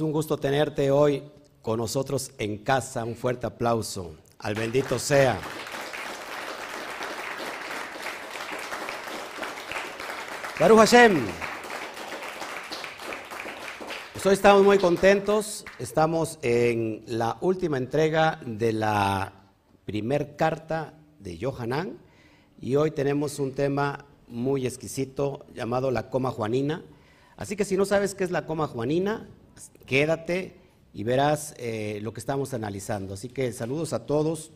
Es un gusto tenerte hoy con nosotros en casa. Un fuerte aplauso. Al bendito sea. Baruch Hashem. Pues hoy estamos muy contentos. Estamos en la última entrega de la primer carta de Johanan y hoy tenemos un tema muy exquisito llamado la coma juanina. Así que si no sabes qué es la coma juanina, quédate y verás eh, lo que estamos analizando. Así que saludos a todos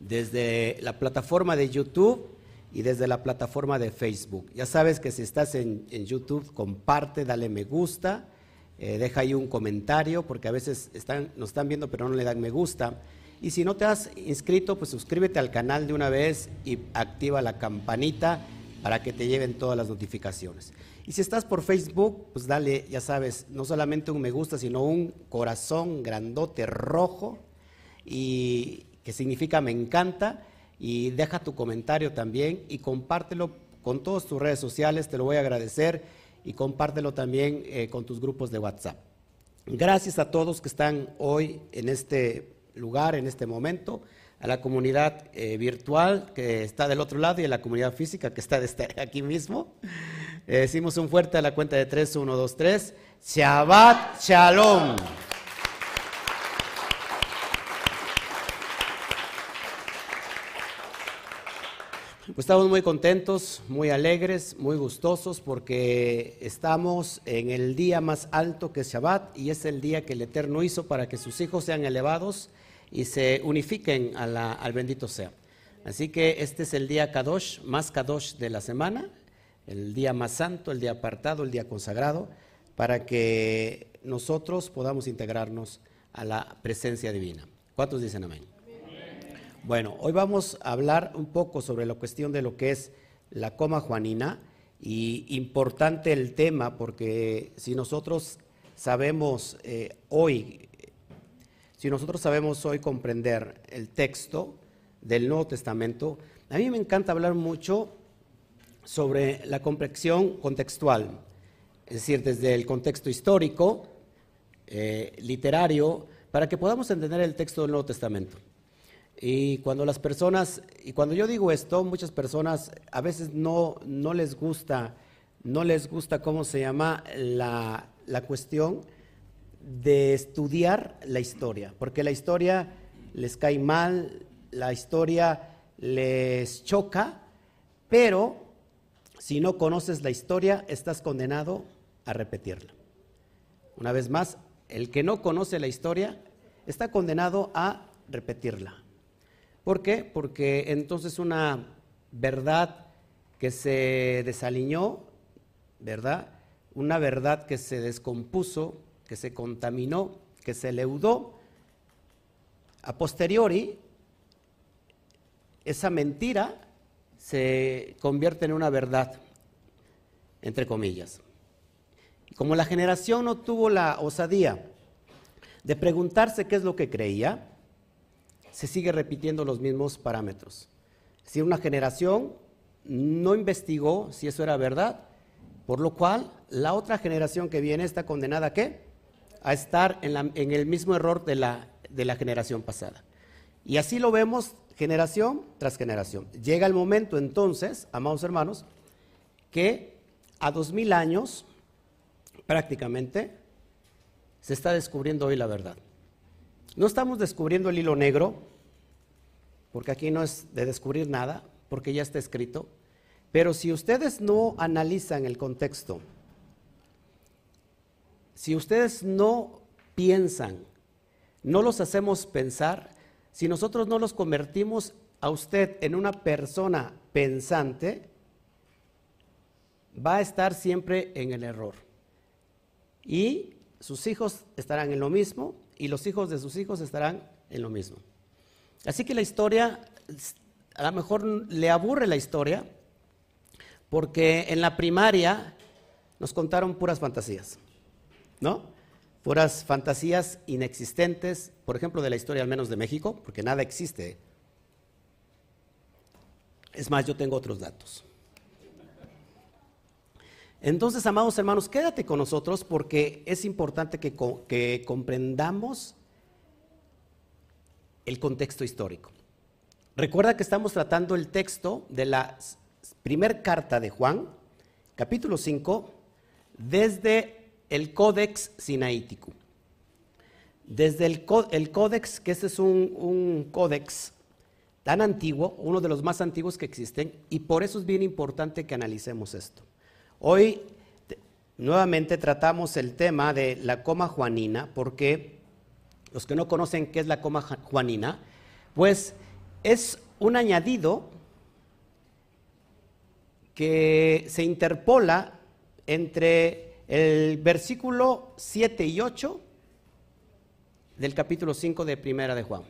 desde la plataforma de YouTube y desde la plataforma de Facebook. Ya sabes que si estás en, YouTube, comparte, dale me gusta, eh, deja ahí un comentario, porque a veces están, nos están viendo pero no le dan me gusta. Y si no te has inscrito, pues suscríbete al canal de una vez y activa la campanita para que te lleven todas las notificaciones. Y si estás por Facebook, pues dale, ya sabes, no solamente un me gusta, sino un corazón grandote rojo y que significa me encanta y deja tu comentario también y compártelo con todas tus redes sociales, te lo voy a agradecer y compártelo también eh, con tus grupos de WhatsApp. Gracias a todos que están hoy en este lugar, en este momento, a la comunidad eh, virtual que está del otro lado y a la comunidad física que está este, aquí mismo. Decimos un fuerte a la cuenta de 3, 1, 2, 3. Shabbat Shalom. Pues estamos muy contentos, muy alegres, muy gustosos porque estamos en el día más alto que es Shabbat y es el día que el Eterno hizo para que sus hijos sean elevados y se unifiquen al bendito sea. Así que este es el día Kadosh, más Kadosh de la semana, el día más santo, el día apartado, el día consagrado, para que nosotros podamos integrarnos a la presencia divina. ¿Cuántos dicen amén? Bueno, hoy vamos a hablar un poco sobre la cuestión de lo que es la coma juanina y importante el tema porque si nosotros sabemos eh, hoy, si nosotros sabemos hoy comprender el texto del Nuevo Testamento, a mí me encanta hablar mucho sobre la complexión contextual, es decir, desde el contexto histórico, eh, literario, para que podamos entender el texto del Nuevo Testamento. Y cuando las personas, y cuando yo digo esto, muchas personas a veces no, no les gusta, no les gusta cómo se llama la, la cuestión de estudiar la historia, porque la historia les cae mal, la historia les choca, pero si no conoces la historia, estás condenado a repetirla. Una vez más, el que no conoce la historia está condenado a repetirla. ¿Por qué? Porque entonces una verdad que se desaliñó, ¿verdad? Una verdad que se descompuso, que se contaminó, que se leudó, a posteriori, esa mentira se convierte en una verdad, entre comillas. Como la generación no tuvo la osadía de preguntarse qué es lo que creía, se sigue repitiendo los mismos parámetros. Si una generación no investigó si eso era verdad, por lo cual la otra generación que viene está condenada a qué? A estar en, el mismo error de la, de la generación pasada. Y así lo vemos generación tras generación. Llega el momento entonces, amados hermanos, que a dos mil años prácticamente se está descubriendo hoy la verdad. No estamos descubriendo el hilo negro, porque aquí no es de descubrir nada, porque ya está escrito. Pero si ustedes no analizan el contexto, si ustedes no piensan, no los hacemos pensar, si nosotros no los convertimos a usted en una persona pensante, va a estar siempre en el error. Y sus hijos estarán en lo mismo, y los hijos de sus hijos estarán en lo mismo. Así que la historia, a lo mejor le aburre la historia, porque en la primaria nos contaron puras fantasías, ¿no? Puras fantasías inexistentes, por ejemplo, de la historia al menos de México, porque nada existe. Es más, yo tengo otros datos. Entonces, amados hermanos, quédate con nosotros porque es importante que, que comprendamos el contexto histórico. Recuerda que estamos tratando el texto de la primera carta de Juan, capítulo 5, desde el Códex Sinaítico. Desde el, Códex, que este es un, un códex tan antiguo, uno de los más antiguos que existen, y por eso es bien importante que analicemos esto. Hoy nuevamente tratamos el tema de la coma juanina, porque los que no conocen qué es la coma juanina, pues es un añadido que se interpola entre el versículo 7 y 8 del capítulo 5 de Primera de Juan.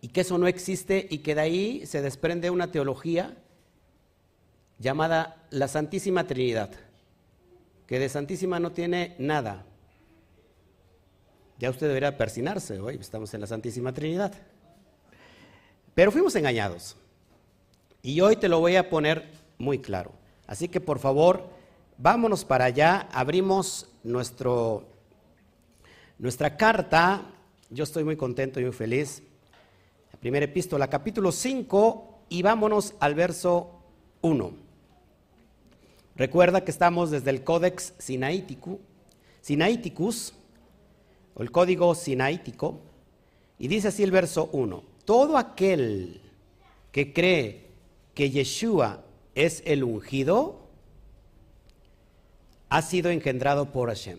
Y que eso no existe y que de ahí se desprende una teología llamada la Santísima Trinidad, que de Santísima no tiene nada. Ya usted debería persinarse, hoy estamos en la Santísima Trinidad. Pero fuimos engañados. Y hoy te lo voy a poner muy claro. Así que por favor, vámonos para allá, abrimos nuestro, nuestra carta. Yo estoy muy contento y muy feliz. Primera epístola, capítulo 5, y vámonos al verso 1. Recuerda que estamos desde el Códex Sinaiticus, Sinaiticus, o el Código Sinaítico, y dice así el verso 1. Todo aquel que cree que Yeshua es el ungido, ha sido engendrado por Hashem.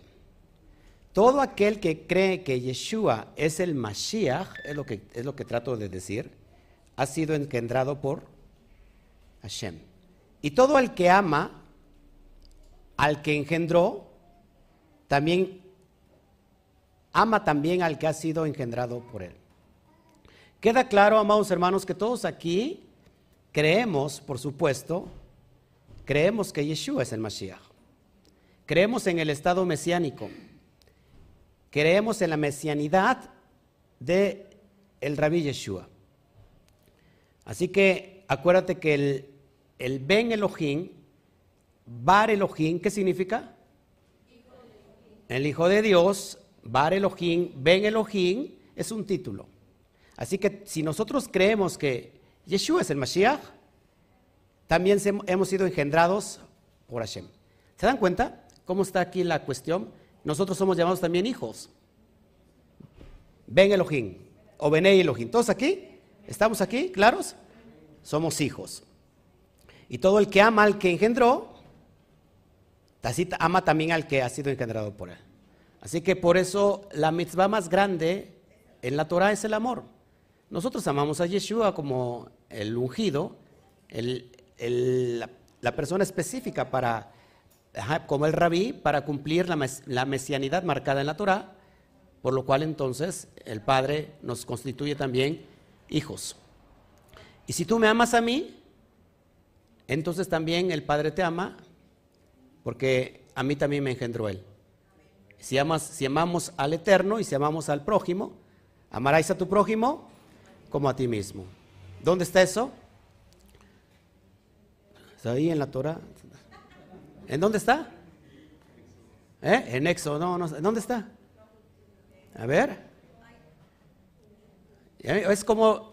Todo aquel que cree que Yeshua es el Mashiach, es lo que, es lo que trato de decir, ha sido engendrado por Hashem. Y todo el que ama al que engendró, también ama también al que ha sido engendrado por él. Queda claro, amados hermanos, que todos aquí creemos, por supuesto, creemos que Yeshua es el Mashiach. Creemos en el estado mesiánico. Creemos en la mesianidad de el rabí Yeshua. Así que acuérdate que el, Ben Elohim Bar Elohim, ¿qué significa? El Hijo de Dios, Bar Elohim, Ben Elohim, es un título. Así que si nosotros creemos que Yeshua es el Mashiach, también hemos sido engendrados por Hashem. ¿Se dan cuenta cómo está aquí la cuestión? Nosotros somos llamados también hijos. Ben Elohim o Benei Elohim. ¿Todos aquí? ¿Estamos aquí? ¿Claros? Somos hijos. Y todo el que ama al que engendró, Así ama también al que ha sido engendrado por él. Así que por eso la mitzvah más grande en la Torah es el amor. Nosotros amamos a Yeshua como el ungido, la, persona específica para, como el rabí, para cumplir la, la mesianidad marcada en la Torah, por lo cual entonces el Padre nos constituye también hijos. Y si tú me amas a mí, entonces también el Padre te ama porque a mí también me engendró Él. Si, amas, si amamos al Eterno y si amamos al prójimo, amarás a tu prójimo como a ti mismo. ¿Dónde está eso? ¿Está ahí en la Torah? ¿En dónde está? ¿Eh? En Éxodo, no, no, ¿dónde está? A ver. Es como,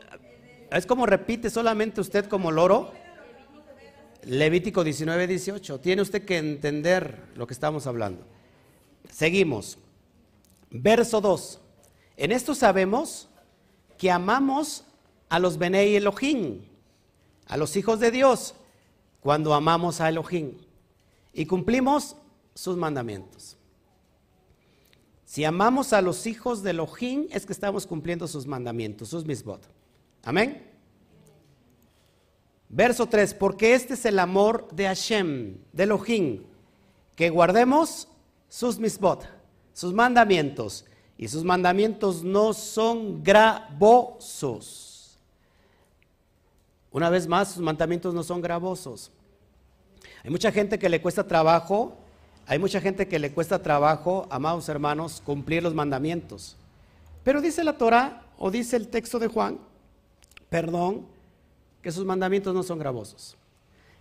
es como repite solamente usted como loro. Levítico 19, 18. Tiene usted que entender lo que estamos hablando. Seguimos. Verso 2. En esto sabemos que amamos a los Benei Elohim, a los hijos de Dios, cuando amamos a Elohim y cumplimos sus mandamientos. Si amamos a los hijos de Elohim, es que estamos cumpliendo sus mandamientos, sus misbot. Amén. Verso 3, porque este es el amor de Hashem, de Elohim, que guardemos sus misbot, sus mandamientos, y sus mandamientos no son gravosos. Una vez más, sus mandamientos no son gravosos. Hay mucha gente que le cuesta trabajo, hay mucha gente que le cuesta trabajo, amados hermanos, cumplir los mandamientos. Pero dice la Torah, o dice el texto de Juan, perdón, que sus mandamientos no son gravosos.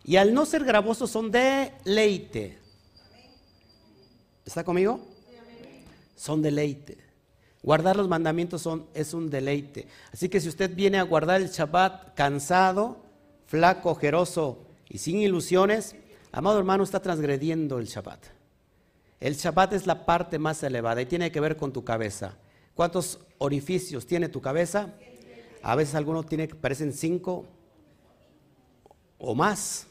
Y al no ser gravosos son deleite. ¿Está conmigo? Son deleite. Guardar los mandamientos son, es un deleite. Así que si usted viene a guardar el Shabbat cansado, flaco, ojeroso y sin ilusiones, amado hermano, está transgrediendo el Shabbat. El Shabbat es la parte más elevada y tiene que ver con tu cabeza. ¿Cuántos orificios tiene tu cabeza? A veces algunos tiene, parecen cinco o más.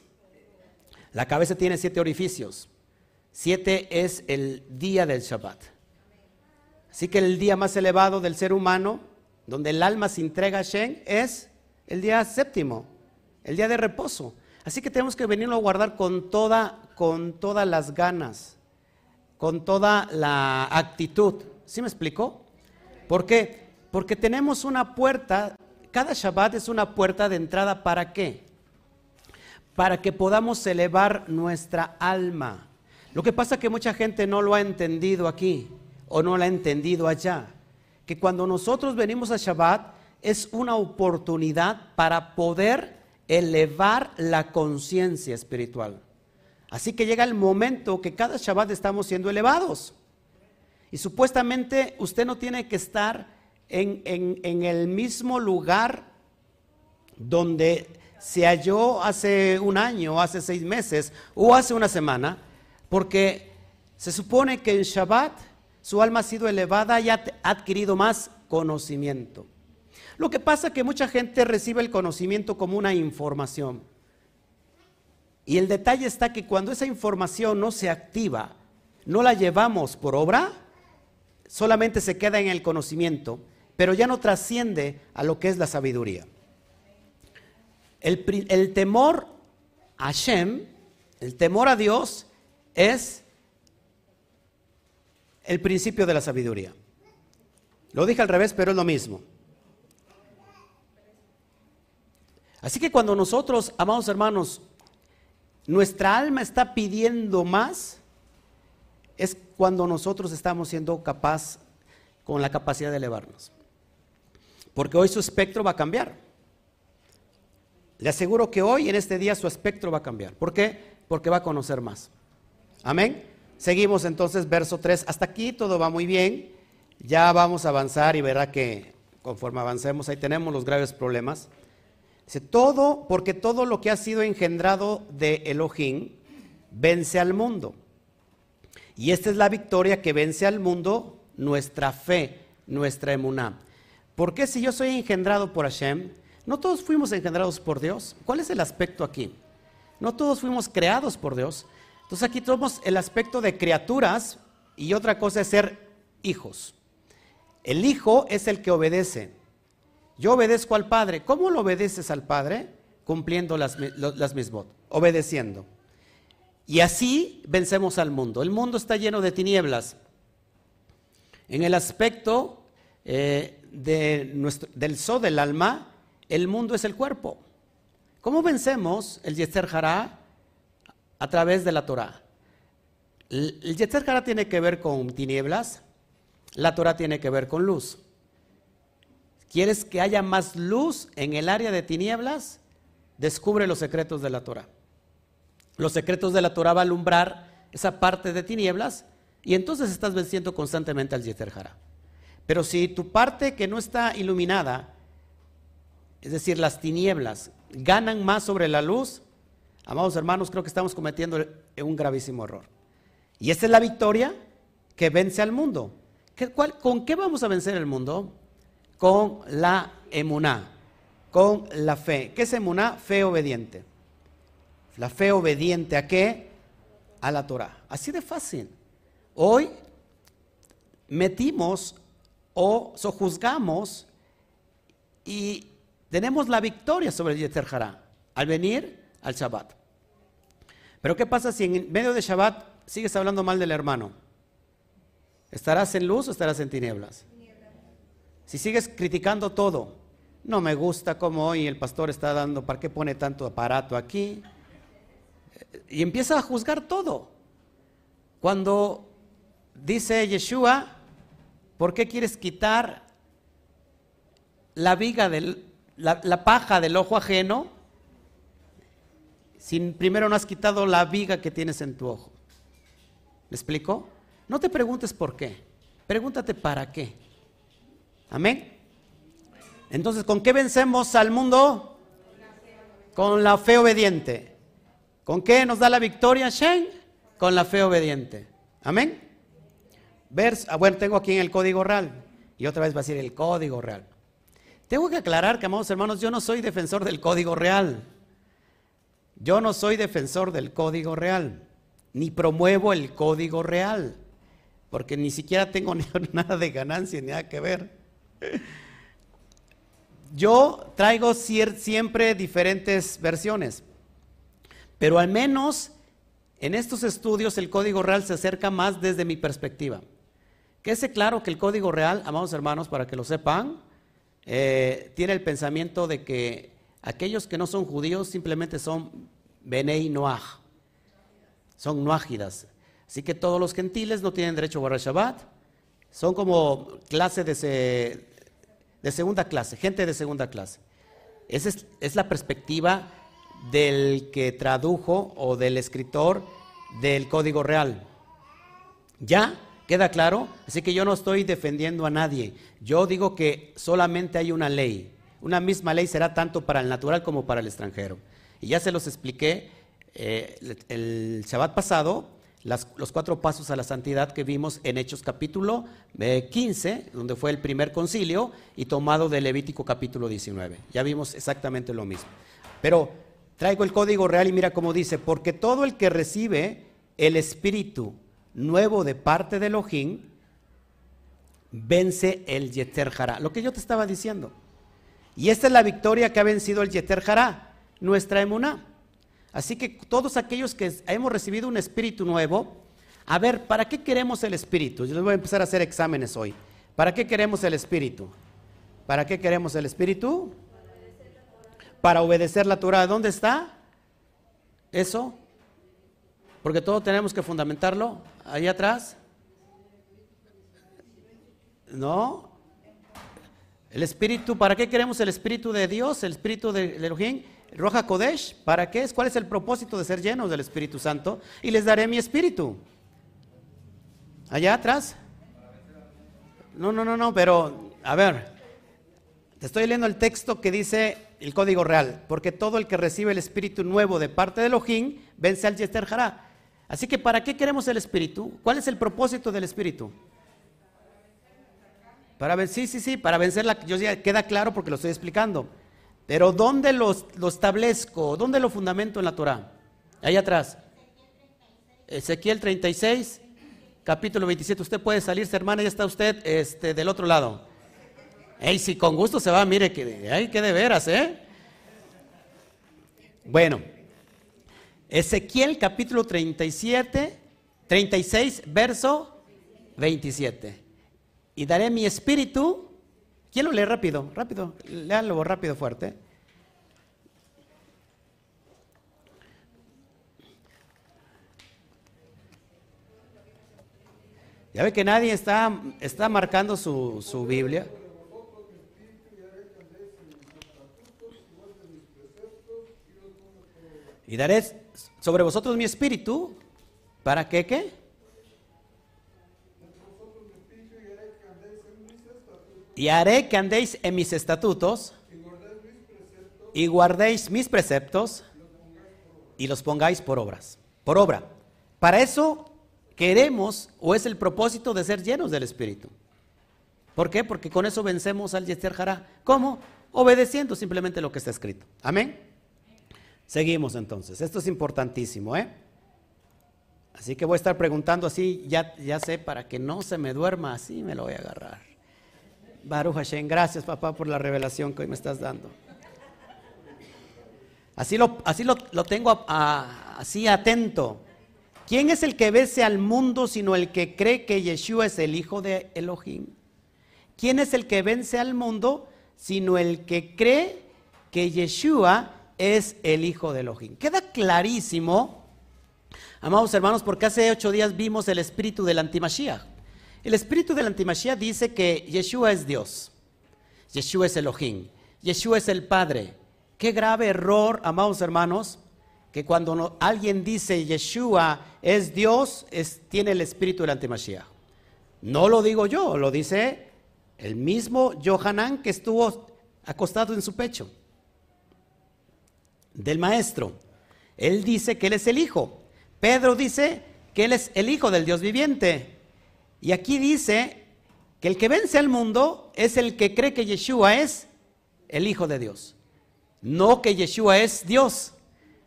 La cabeza tiene siete orificios. Siete es el día del Shabbat. Así que el día más elevado del ser humano, donde el alma se entrega a Shen, es el día séptimo, el día de reposo. Así que tenemos que venirlo a guardar con, toda, con todas las ganas, con toda la actitud. ¿Sí me explicó? ¿Por qué? Porque tenemos una puerta, cada Shabbat es una puerta de entrada para qué? Para que podamos elevar nuestra alma. Lo que pasa es que mucha gente no lo ha entendido aquí o no lo ha entendido allá. Que cuando nosotros venimos a Shabbat es una oportunidad para poder elevar la conciencia espiritual. Así que llega el momento que cada Shabbat estamos siendo elevados. Y supuestamente usted no tiene que estar en, en el mismo lugar donde se halló hace un año, hace seis meses o hace una semana, porque se supone que en Shabbat su alma ha sido elevada y ha adquirido más conocimiento. Lo que pasa es que mucha gente recibe el conocimiento como una información. Y el detalle está que cuando esa información no se activa, no la llevamos por obra, solamente se queda en el conocimiento, pero ya no trasciende a lo que es la sabiduría. El, temor a Shem, el temor a Dios, es el principio de la sabiduría. Lo dije al revés, pero es lo mismo. Así que cuando nosotros, amados hermanos, nuestra alma está pidiendo más, es cuando nosotros estamos siendo capaz, con la capacidad de elevarnos. Porque hoy su espectro va a cambiar. Le aseguro que hoy, en este día, su espectro va a cambiar. ¿Por qué? Porque va a conocer más. Amén. Seguimos entonces verso 3. Hasta aquí todo va muy bien. Ya vamos a avanzar y verá que conforme avancemos ahí tenemos los graves problemas. Dice, todo, porque todo lo que ha sido engendrado de Elohim vence al mundo. Y esta es la victoria que vence al mundo, nuestra fe, nuestra emuná. ¿Por qué si yo soy engendrado por Hashem? No todos fuimos engendrados por Dios. ¿Cuál es el aspecto aquí? No todos fuimos creados por Dios. Entonces aquí tenemos el aspecto de criaturas y otra cosa es ser hijos. El hijo es el que obedece. Yo obedezco al Padre. ¿Cómo lo obedeces al Padre? Cumpliendo las, las mismas, obedeciendo. Y así vencemos al mundo. El mundo está lleno de tinieblas. En el aspecto eh, del so del alma, el mundo es el cuerpo. ¿Cómo vencemos el Yeser Hará? a través de la Torah. El Yetzer Hara tiene que ver con tinieblas, la Torah tiene que ver con luz. ¿Quieres que haya más luz en el área de tinieblas? Descubre los secretos de la Torah. Los secretos de la Torah va a alumbrar esa parte de tinieblas y entonces estás venciendo constantemente al Yetzer Hara. Pero si tu parte que no está iluminada, es decir, las tinieblas, ganan más sobre la luz, Amados hermanos, creo que estamos cometiendo un gravísimo error. Y esta es la victoria que vence al mundo. ¿Con qué vamos a vencer el mundo? Con la emuná, con la fe. ¿Qué es emuná? Fe obediente. La fe obediente a qué? A la Torah. Así de fácil. Hoy metimos o sojuzgamos y tenemos la victoria sobre el Yeter al venir al Shabbat. Pero ¿qué pasa si en medio de Shabbat sigues hablando mal del hermano? ¿Estarás en luz o estarás en tinieblas? Si sigues criticando todo, no me gusta cómo hoy el pastor está dando, ¿para qué pone tanto aparato aquí? Y empieza a juzgar todo. Cuando dice Yeshua, ¿por qué quieres quitar la viga del, la paja del ojo ajeno? si primero no has quitado la viga que tienes en tu ojo? ¿Me explico? No te preguntes por qué, pregúntate para qué. Amén. Entonces, ¿con qué vencemos al mundo? Con la fe obediente. ¿Con qué nos da la victoria, Shen? Con la fe obediente. Amén. Vers, ah, bueno, tengo aquí en el código real. Y otra vez va a decir el código real. Tengo que aclarar que, amados hermanos, yo no soy defensor del código real. Yo no soy defensor del código real, ni promuevo el código real, porque ni siquiera tengo nada de ganancia, ni nada que ver. Yo traigo siempre diferentes versiones, pero al menos en estos estudios el código real se acerca más desde mi perspectiva. Quede claro que el código real, amados hermanos, para que lo sepan, eh, tiene el pensamiento de que aquellos que no son judíos simplemente son Benei Noach, son noágidas. Así que todos los gentiles no tienen derecho a guardar Shabbat, son como clase de, de segunda clase, gente de segunda clase. Esa es, la perspectiva del que tradujo o del escritor del Código Real. ¿Ya? ¿Queda claro? Así que yo no estoy defendiendo a nadie. Yo digo que solamente hay una ley. Una misma ley será tanto para el natural como para el extranjero. Y ya se los expliqué eh, el Shabbat pasado, los cuatro pasos a la santidad que vimos en Hechos capítulo 15, eh, donde fue el primer concilio, y tomado de Levítico capítulo 19. Ya vimos exactamente lo mismo. Pero traigo el código real y mira cómo dice, porque todo el que recibe el Espíritu nuevo de parte de Elohim, vence el Yeter Hará. Lo que yo te estaba diciendo. Y esta es la victoria que ha vencido el Yeter Hará, nuestra emuná. Así que todos aquellos que hemos recibido un espíritu nuevo, a ver, ¿para qué queremos el espíritu? Yo les voy a empezar a hacer exámenes hoy. ¿Para qué queremos el espíritu? ¿Para qué queremos el espíritu? Para obedecer la Torah. ¿Dónde está? Eso. Porque todo tenemos que fundamentarlo. Ahí atrás. No. El espíritu, ¿para qué queremos el espíritu de Dios? El espíritu de Elohim Roja Kodesh, ¿para qué es? ¿Cuál es el propósito de ser llenos del Espíritu Santo? Y les daré mi espíritu. Allá atrás. No, no, no, no, pero a ver, te estoy leyendo el texto que dice el código real, porque todo el que recibe el espíritu nuevo de parte de Elohim vence al Yester Hará. Así que, ¿para qué queremos el espíritu? ¿Cuál es el propósito del espíritu? Para vencer, sí, sí, sí, para vencer la, yo ya queda claro porque lo estoy explicando. Pero ¿dónde lo, establezco? ¿Dónde lo fundamento en la Torah? Ahí atrás. Ezequiel 36, capítulo 27. Usted puede salirse, hermana, ya está usted este, del otro lado. Ey, si con gusto se va, mire que hay que de veras, ¿eh? Bueno, Ezequiel capítulo 37, 36, verso 27. Y daré mi espíritu ¿Quién lo lee rápido? Rápido, léanlo rápido, fuerte. Ya ve que nadie está, está marcando su, su Biblia. Y daré sobre vosotros mi espíritu. ¿Para qué qué? Y haré que andéis en mis estatutos y guardéis mis preceptos y los pongáis por obras. Por obra. Para eso queremos o es el propósito de ser llenos del Espíritu. ¿Por qué? Porque con eso vencemos al Yester Jara. ¿Cómo? Obedeciendo simplemente lo que está escrito. Amén. Seguimos entonces. Esto es importantísimo, ¿eh? Así que voy a estar preguntando así, ya, ya sé, para que no se me duerma, así me lo voy a agarrar. Baruch Hashem, gracias papá por la revelación que hoy me estás dando. Así lo, así lo, tengo así atento. ¿Quién es el que vence al mundo sino el que cree que Yeshua es el Hijo de Elohim? ¿Quién es el que vence al mundo sino el que cree que Yeshua es el Hijo de Elohim? Queda clarísimo, amados hermanos, porque hace ocho días vimos el espíritu del antimashiach. El espíritu del antimachía dice que Yeshua es Dios. Yeshua es Elohim. Yeshua es el Padre. Qué grave error, amados hermanos, que cuando alguien dice Yeshua es Dios, es, tiene el espíritu del antimashiach. No lo digo yo, lo dice el mismo Johanan que estuvo acostado en su pecho del maestro. Él dice que él es el hijo. Pedro dice que él es el hijo del Dios viviente. Y aquí dice que el que vence al mundo es el que cree que Yeshua es el hijo de Dios. No que Yeshua es Dios.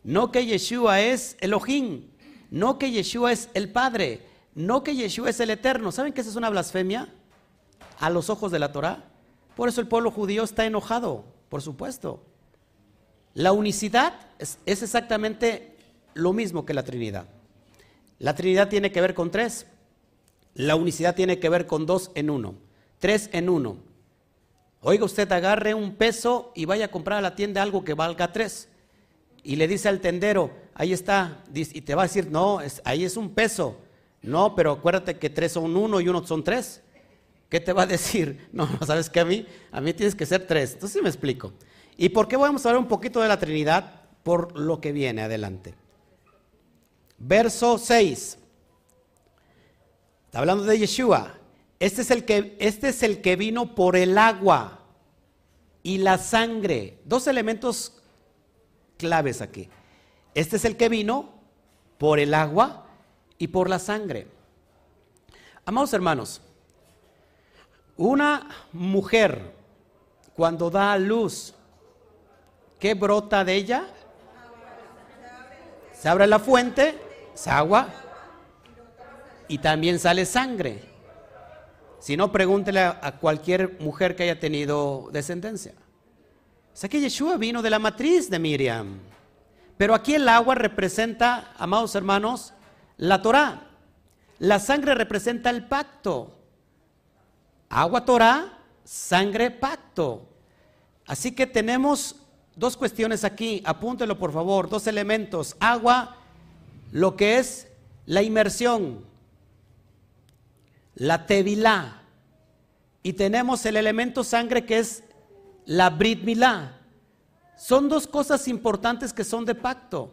No que Yeshua es Elohim. No que Yeshua es el Padre. No que Yeshua es el Eterno. ¿Saben que esa es una blasfemia a los ojos de la Torah? Por eso el pueblo judío está enojado, por supuesto. La unicidad es, exactamente lo mismo que la Trinidad. La Trinidad tiene que ver con tres. La unicidad tiene que ver con dos en uno. Tres en uno. Oiga, usted agarre un peso y vaya a comprar a la tienda algo que valga tres. Y le dice al tendero, ahí está, y te va a decir, no, ahí es un peso. No, pero acuérdate que tres son uno y uno son tres. ¿Qué te va a decir? No, sabes que a mí, a mí tienes que ser tres. Entonces me explico. ¿Y por qué vamos a hablar un poquito de la Trinidad? Por lo que viene adelante. Verso 6. Está hablando de Yeshua. Este es el que, este es el que vino por el agua y la sangre. Dos elementos claves aquí. Este es el que vino por el agua y por la sangre. Amados hermanos, una mujer cuando da a luz ¿Qué brota de ella? Se abre la fuente, se agua y también sale sangre. Si no, pregúntele a, cualquier mujer que haya tenido descendencia. O que Yeshua vino de la matriz de Miriam. Pero aquí el agua representa, amados hermanos, la Torah. La sangre representa el pacto. Agua Torah, sangre pacto. Así que tenemos dos cuestiones aquí, apúntelo por favor, dos elementos. Agua, lo que es la inmersión, la tevilá. Y tenemos el elemento sangre que es la brit milá. Son dos cosas importantes que son de pacto.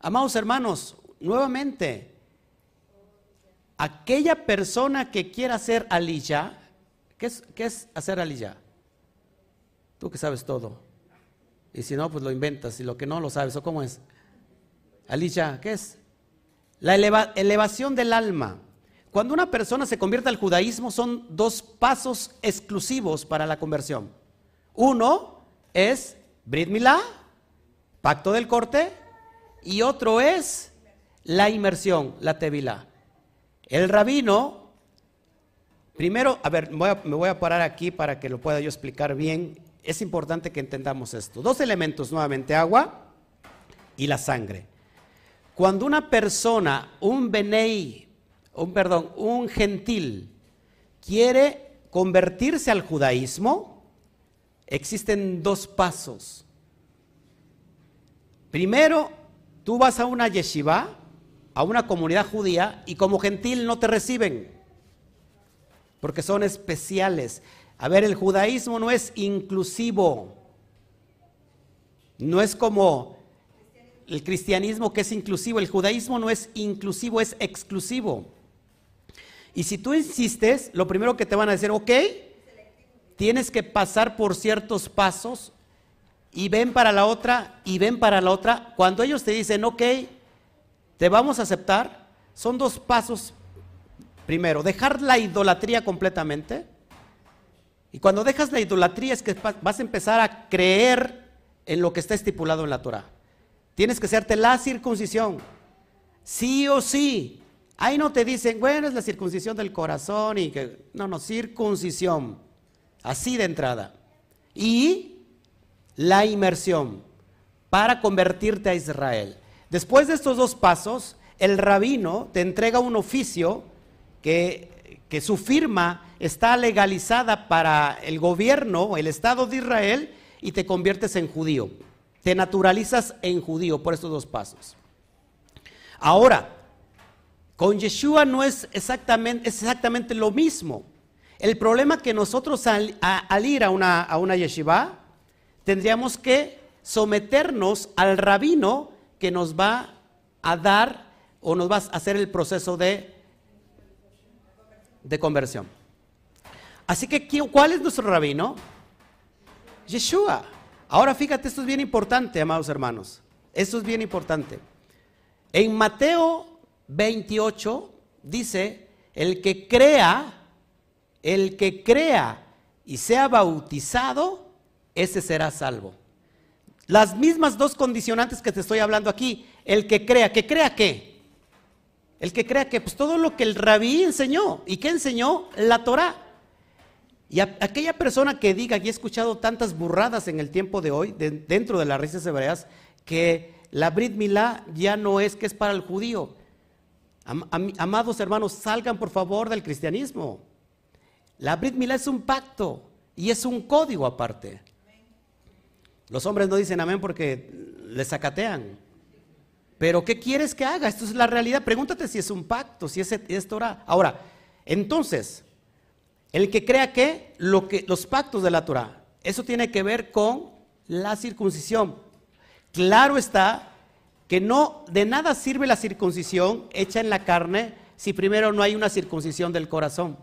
Amados hermanos, nuevamente, aquella persona que quiera hacer aliyah, ¿qué es, qué es hacer aliyah? Tú que sabes todo. Y si no, pues lo inventas. Y lo que no lo sabes, ¿o cómo es? Alicia, ¿qué es? La elevación del alma. Cuando una persona se convierte al judaísmo, son dos pasos exclusivos para la conversión. Uno es Brit Milá, pacto del corte, y otro es la inmersión, la tevilá. El rabino, primero, a ver, me voy a parar aquí para que lo pueda yo explicar bien es importante que entendamos esto. Dos elementos nuevamente, agua y la sangre. Cuando una persona, un benei, un perdón, un gentil, quiere convertirse al judaísmo, existen dos pasos. Primero, tú vas a una yeshiva, a una comunidad judía, y como gentil no te reciben, porque son especiales. A ver, el judaísmo no es inclusivo. No es como el cristianismo que es inclusivo. El judaísmo no es inclusivo, es exclusivo. Y si tú insistes, lo primero que te van a decir, ok, tienes que pasar por ciertos pasos y ven para la otra y ven para la otra. Cuando ellos te dicen, ok, te vamos a aceptar, son dos pasos. Primero, dejar la idolatría completamente y cuando dejas la idolatría es que vas a empezar a creer en lo que está estipulado en la Torah. Tienes que hacerte la circuncisión. Sí o sí. Ahí no te dicen, bueno, es la circuncisión del corazón y que... No, no, circuncisión. Así de entrada. Y la inmersión para convertirte a Israel. Después de estos dos pasos, el rabino te entrega un oficio que, que su firma está legalizada para el gobierno, el Estado de Israel, y te conviertes en judío. Te naturalizas en judío por estos dos pasos. Ahora, con Yeshua no es exactamente, exactamente lo mismo. El problema que nosotros al, ir a una, a una yeshiva, tendríamos que someternos al rabino que nos va a dar o nos va a hacer el proceso de, de conversión. Así que, ¿cuál es nuestro rabino? Yeshua. Ahora fíjate, esto es bien importante, amados hermanos. Esto es bien importante. En Mateo 28 dice, el que crea, el que crea y sea bautizado, ese será salvo. Las mismas dos condicionantes que te estoy hablando aquí. El que crea, ¿que crea qué? El que crea que pues todo lo que el rabí enseñó. ¿Y qué enseñó? La Torah. Y aquella persona que diga, y he escuchado tantas burradas en el tiempo de hoy, dentro de las raíces hebreas, que la Brit Milá ya no es que es para el judío. Amados hermanos, salgan por favor del cristianismo. La Brit Milá es un pacto y es un código aparte. Los hombres no dicen amén porque les sacatean. Pero ¿qué quieres que haga? Esto es la realidad. Pregúntate si es un pacto, si es, es Torah. Ahora, entonces, el que crea que los pactos de la Torah, eso tiene que ver con la circuncisión. Claro está que no de nada sirve la circuncisión hecha en la carne si primero no hay una circuncisión del corazón.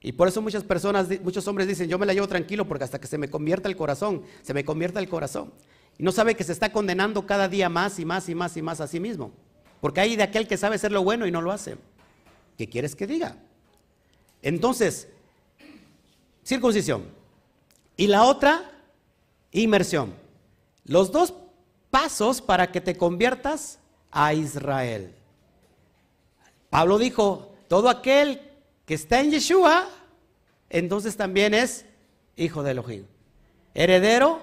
Y por eso muchas personas, muchos hombres dicen, yo me la llevo tranquilo porque hasta que se me convierta el corazón, se me convierta el corazón. Y no sabe que se está condenando cada día más y más y más y más a sí mismo. Porque hay de aquel que sabe hacer lo bueno y no lo hace. ¿Qué quieres que diga? Entonces, circuncisión. Y la otra, inmersión. Los dos pasos para que te conviertas a Israel. Pablo dijo, todo aquel que está en Yeshua, entonces también es hijo de Elohim. Heredero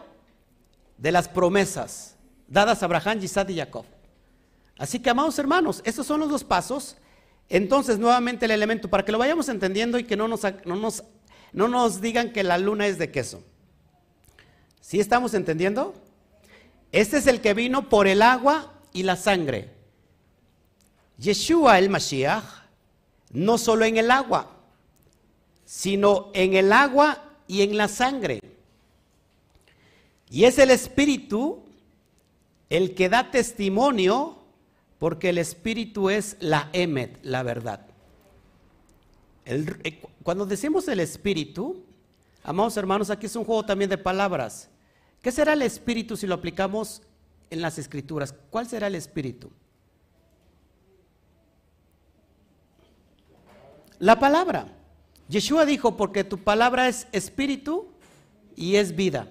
de las promesas dadas a Abraham, Isaac y Jacob. Así que, amados hermanos, estos son los dos pasos. Entonces, nuevamente el elemento, para que lo vayamos entendiendo y que no nos, no nos, no nos digan que la luna es de queso. ¿Sí estamos entendiendo? Este es el que vino por el agua y la sangre. Yeshua el Mashiach no solo en el agua, sino en el agua y en la sangre. Y es el Espíritu el que da testimonio, porque el Espíritu es la Emet, la verdad. Eh, cuando decimos el Espíritu, amados hermanos, aquí es un juego también de palabras. ¿Qué será el Espíritu si lo aplicamos en las Escrituras? ¿Cuál será el Espíritu? La palabra. Yeshua dijo, porque tu palabra es espíritu y es vida.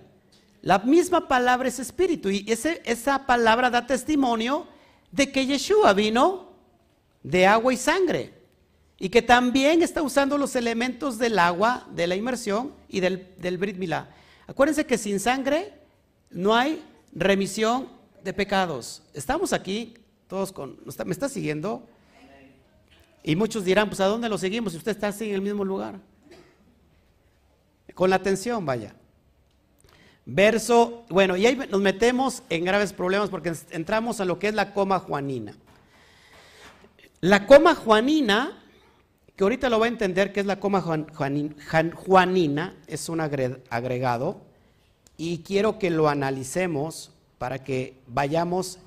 La misma palabra es espíritu y esa palabra da testimonio de que Yeshua vino de agua y sangre y que también está usando los elementos del agua, de la inmersión y del, del Brit Milá. Acuérdense que sin sangre no hay remisión de pecados. Estamos aquí, todos con, ¿me está siguiendo? Y muchos dirán, pues ¿a dónde lo seguimos si usted está así en el mismo lugar? Con la atención, vaya. Verso, bueno, y ahí nos metemos en graves problemas porque entramos a lo que es la coma juanina. La coma juanina, que ahorita lo va a entender que es la coma juanina, es un agregado, y quiero que lo analicemos para que vayamos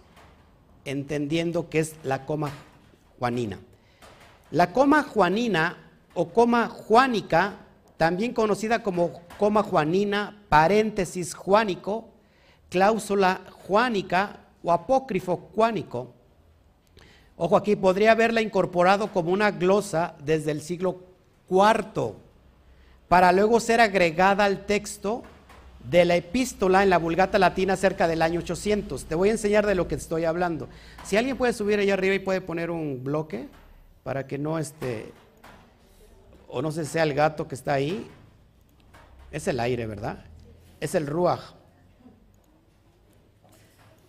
entendiendo qué es la coma juanina. La coma juanina o coma juánica, también conocida como coma juanina, paréntesis juánico, cláusula juánica o apócrifo juánico. Ojo aquí, podría haberla incorporado como una glosa desde el siglo IV, para luego ser agregada al texto de la epístola en la Vulgata Latina cerca del año 800. Te voy a enseñar de lo que estoy hablando. Si alguien puede subir allá arriba y puede poner un bloque para que no esté, o no sé sea el gato que está ahí, es el aire, ¿verdad? Es el ruaj.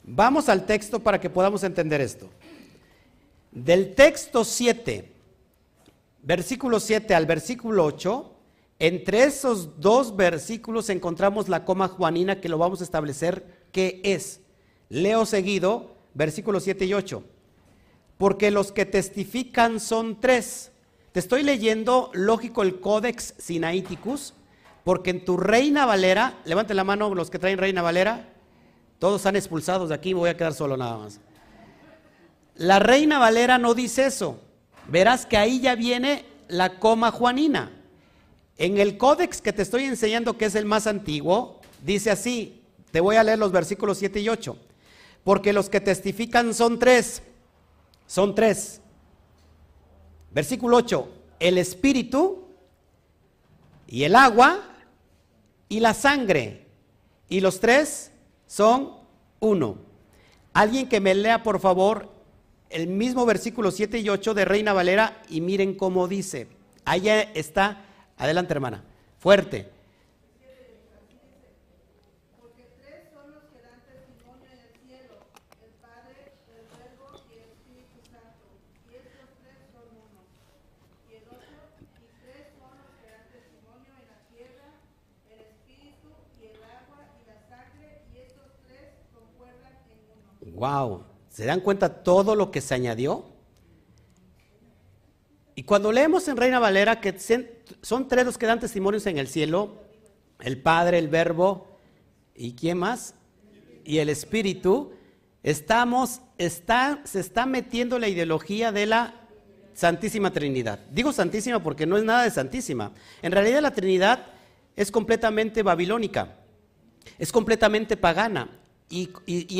Vamos al texto para que podamos entender esto. Del texto 7, versículo 7 al versículo 8, entre esos dos versículos encontramos la coma juanina que lo vamos a establecer qué es. Leo seguido, versículos 7 y 8 porque los que testifican son tres. Te estoy leyendo, lógico, el Codex Sinaiticus, porque en tu Reina Valera, levante la mano los que traen Reina Valera, todos han expulsados de aquí, voy a quedar solo nada más. La Reina Valera no dice eso. Verás que ahí ya viene la coma juanina. En el códex que te estoy enseñando, que es el más antiguo, dice así, te voy a leer los versículos 7 y 8, porque los que testifican son tres, son tres. Versículo 8, el espíritu y el agua y la sangre, y los tres son uno. Alguien que me lea, por favor, el mismo versículo 7 y 8 de Reina Valera y miren cómo dice. Allá está, adelante hermana, fuerte. Wow, ¿se dan cuenta todo lo que se añadió? Y cuando leemos en Reina Valera que son tres los que dan testimonios en el cielo, el Padre, el Verbo y quién más? Y el Espíritu, estamos, está, se está metiendo la ideología de la Santísima Trinidad. Digo Santísima porque no es nada de Santísima. En realidad la Trinidad es completamente babilónica, es completamente pagana y,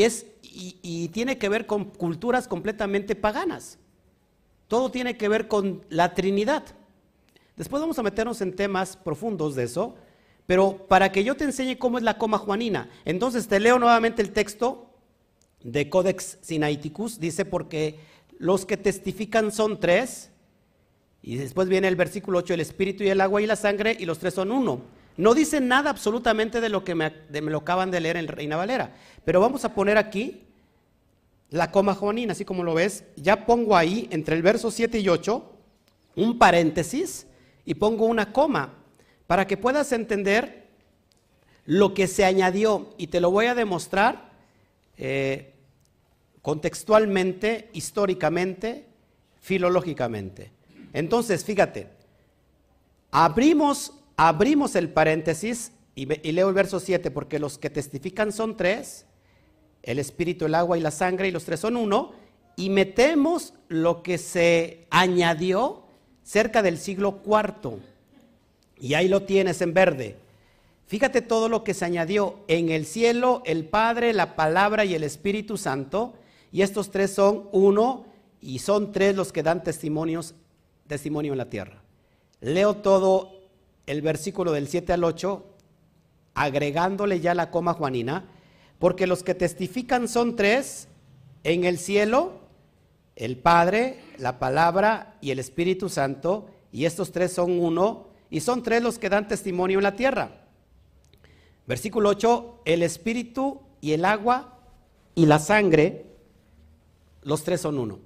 es, y, tiene que ver con culturas completamente paganas. Todo tiene que ver con la Trinidad. Después vamos a meternos en temas profundos de eso, pero para que yo te enseñe cómo es la coma juanina, entonces te leo nuevamente el texto de Codex Sinaiticus, dice porque los que testifican son tres, y después viene el versículo 8, el espíritu y el agua y la sangre, y los tres son uno. No dice nada absolutamente de lo que me, lo acaban de leer en Reina Valera. Pero vamos a poner aquí la coma juanina, así como lo ves. Ya pongo ahí, entre el verso 7 y 8, un paréntesis y pongo una coma para que puedas entender lo que se añadió. Y te lo voy a demostrar eh, contextualmente, históricamente, filológicamente. Entonces, fíjate, abrimos abrimos el paréntesis y, leo el verso 7, porque los que testifican son tres, el espíritu, el agua y la sangre, y los tres son uno, y metemos lo que se añadió cerca del siglo IV. Y ahí lo tienes en verde. Fíjate todo lo que se añadió en el cielo, el Padre, la palabra y el Espíritu Santo. Y estos tres son uno y son tres los que dan testimonios, testimonio en la tierra. Leo todo el versículo del 7 al 8, agregándole ya la coma juanina, porque los que testifican son tres en el cielo, el Padre, la palabra y el Espíritu Santo, y estos tres son uno, y son tres los que dan testimonio en la tierra. Versículo 8, el Espíritu y el agua y la sangre, los tres son uno.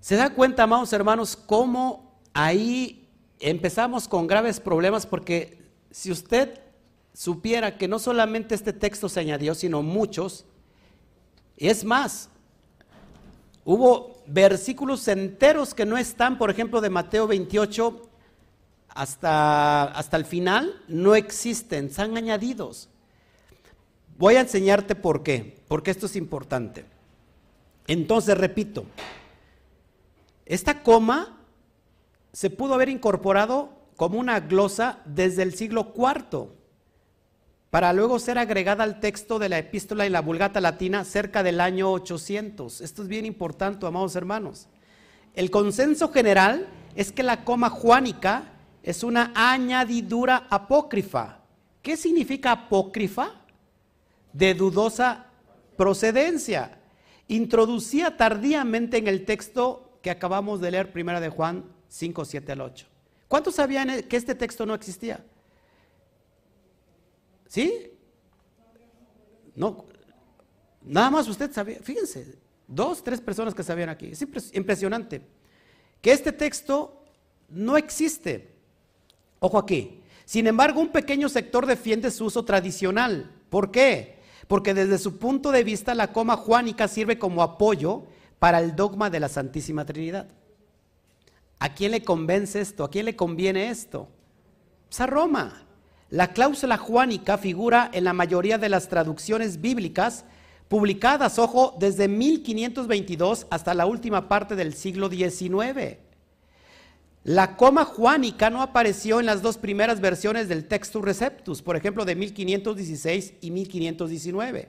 ¿Se da cuenta, amados hermanos, cómo ahí empezamos con graves problemas porque si usted supiera que no solamente este texto se añadió, sino muchos, es más, hubo versículos enteros que no están, por ejemplo, de Mateo 28 hasta, hasta el final, no existen, están añadidos. Voy a enseñarte por qué, porque esto es importante. Entonces, repito, esta coma se pudo haber incorporado como una glosa desde el siglo IV, para luego ser agregada al texto de la epístola y la vulgata latina cerca del año 800. Esto es bien importante, amados hermanos. El consenso general es que la coma juánica es una añadidura apócrifa. ¿Qué significa apócrifa? De dudosa procedencia. Introducía tardíamente en el texto que acabamos de leer, primera de Juan 5, 7 al 8. ¿Cuántos sabían que este texto no existía? ¿Sí? No, nada más usted sabía, fíjense, dos, tres personas que sabían aquí. Es impresionante que este texto no existe. Ojo aquí. Sin embargo, un pequeño sector defiende su uso tradicional. ¿Por qué? Porque desde su punto de vista la coma juánica sirve como apoyo para el dogma de la Santísima Trinidad. ¿A quién le convence esto? ¿A quién le conviene esto? Pues a Roma. La cláusula juánica figura en la mayoría de las traducciones bíblicas publicadas, ojo, desde 1522 hasta la última parte del siglo XIX. La coma juánica no apareció en las dos primeras versiones del Textus Receptus, por ejemplo, de 1516 y 1519.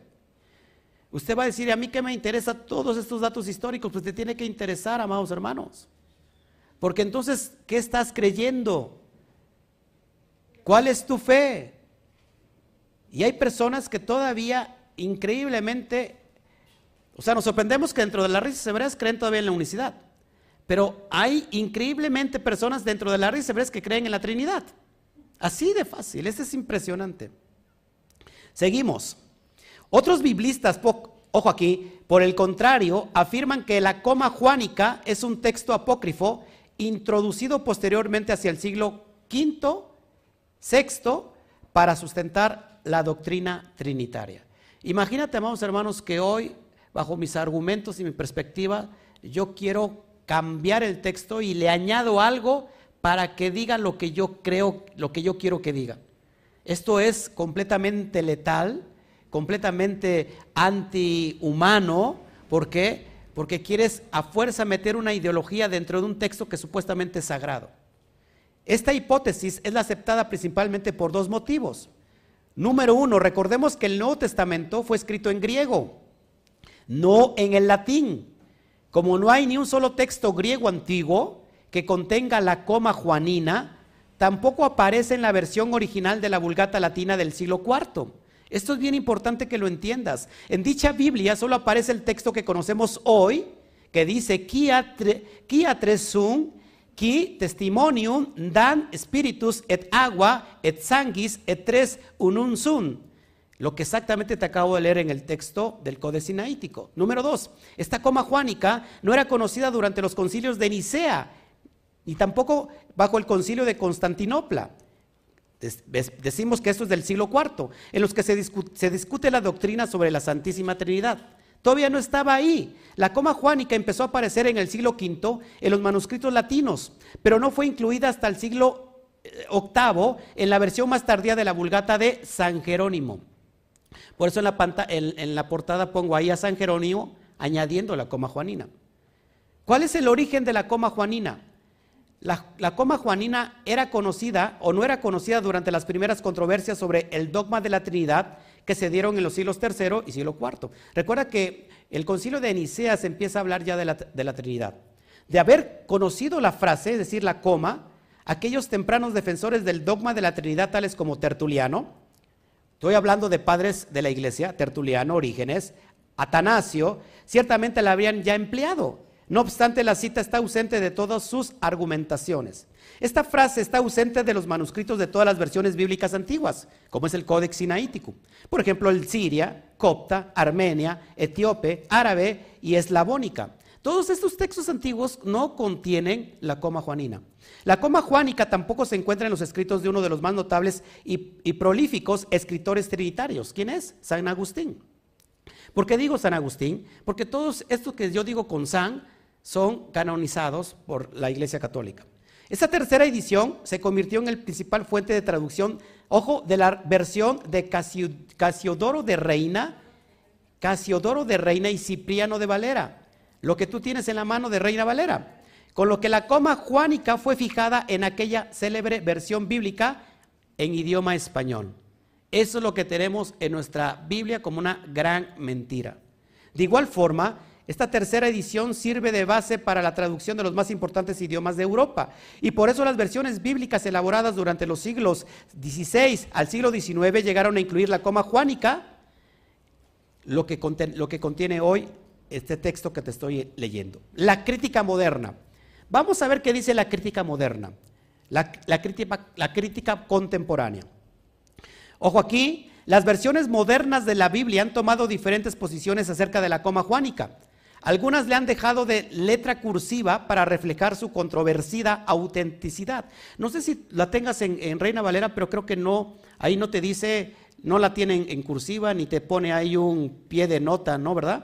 Usted va a decir, ¿a mí qué me interesa todos estos datos históricos? Pues te tiene que interesar, amados hermanos. Porque entonces, ¿qué estás creyendo? ¿Cuál es tu fe? Y hay personas que todavía increíblemente, o sea, nos sorprendemos que dentro de las raíces hebreas creen todavía en la unicidad. Pero hay increíblemente personas dentro de la raíz hebreas que creen en la Trinidad. Así de fácil, este es impresionante. Seguimos. Otros biblistas, ojo aquí, por el contrario, afirman que la coma juánica es un texto apócrifo introducido posteriormente hacia el siglo V, VI, para sustentar la doctrina trinitaria. Imagínate, amados hermanos, que hoy, bajo mis argumentos y mi perspectiva, yo quiero cambiar el texto y le añado algo para que diga lo que yo creo, lo que yo quiero que diga. Esto es completamente letal, completamente antihumano. ¿Por qué? Porque quieres a fuerza meter una ideología dentro de un texto que supuestamente es sagrado. Esta hipótesis es la aceptada principalmente por dos motivos. Número uno, recordemos que el Nuevo Testamento fue escrito en griego, no en el latín. Como no hay ni un solo texto griego antiguo que contenga la coma juanina, tampoco aparece en la versión original de la Vulgata Latina del siglo IV. Esto es bien importante que lo entiendas. En dicha Biblia solo aparece el texto que conocemos hoy, que dice, tres sum, qui testimonium dan spiritus et agua et sanguis et tres unum sum. Lo que exactamente te acabo de leer en el texto del Códice Sinaítico. Número dos, esta coma juánica no era conocida durante los concilios de Nicea, ni tampoco bajo el concilio de Constantinopla. Decimos que esto es del siglo IV, en los que se discute, se discute la doctrina sobre la Santísima Trinidad. Todavía no estaba ahí. La coma juánica empezó a aparecer en el siglo V en los manuscritos latinos, pero no fue incluida hasta el siglo VIII en la versión más tardía de la Vulgata de San Jerónimo. Por eso en la, en, la portada pongo ahí a San Jerónimo añadiendo la coma juanina. ¿Cuál es el origen de la coma juanina? La, coma juanina era conocida o no era conocida durante las primeras controversias sobre el dogma de la Trinidad que se dieron en los siglos III y siglo IV. Recuerda que el concilio de Nicea se empieza a hablar ya de la, de la Trinidad. De haber conocido la frase, es decir, la coma, aquellos tempranos defensores del dogma de la Trinidad, tales como Tertuliano, Estoy hablando de padres de la iglesia, Tertuliano, Orígenes, Atanasio, ciertamente la habrían ya empleado. No obstante, la cita está ausente de todas sus argumentaciones. Esta frase está ausente de los manuscritos de todas las versiones bíblicas antiguas, como es el Códex Sinaítico. Por ejemplo, el Siria, Copta, Armenia, Etíope, Árabe y Eslavónica. Todos estos textos antiguos no contienen la coma juanina. La coma juánica tampoco se encuentra en los escritos de uno de los más notables y, prolíficos escritores trinitarios. ¿Quién es? San Agustín. ¿Por qué digo San Agustín? Porque todos estos que yo digo con San son canonizados por la Iglesia Católica. Esta tercera edición se convirtió en el principal fuente de traducción, ojo, de la versión de Casiodoro de Reina, Casiodoro de Reina y Cipriano de Valera lo que tú tienes en la mano de Reina Valera, con lo que la coma juánica fue fijada en aquella célebre versión bíblica en idioma español. Eso es lo que tenemos en nuestra Biblia como una gran mentira. De igual forma, esta tercera edición sirve de base para la traducción de los más importantes idiomas de Europa. Y por eso las versiones bíblicas elaboradas durante los siglos XVI al siglo XIX llegaron a incluir la coma juánica, lo que, contiene hoy este texto que te estoy leyendo. La crítica moderna. Vamos a ver qué dice la crítica moderna, la, crítica, la crítica contemporánea. Ojo aquí, las versiones modernas de la Biblia han tomado diferentes posiciones acerca de la coma juánica. Algunas le han dejado de letra cursiva para reflejar su controversida autenticidad. No sé si la tengas en, Reina Valera, pero creo que no, ahí no te dice, no la tienen en cursiva, ni te pone ahí un pie de nota, ¿no? ¿Verdad?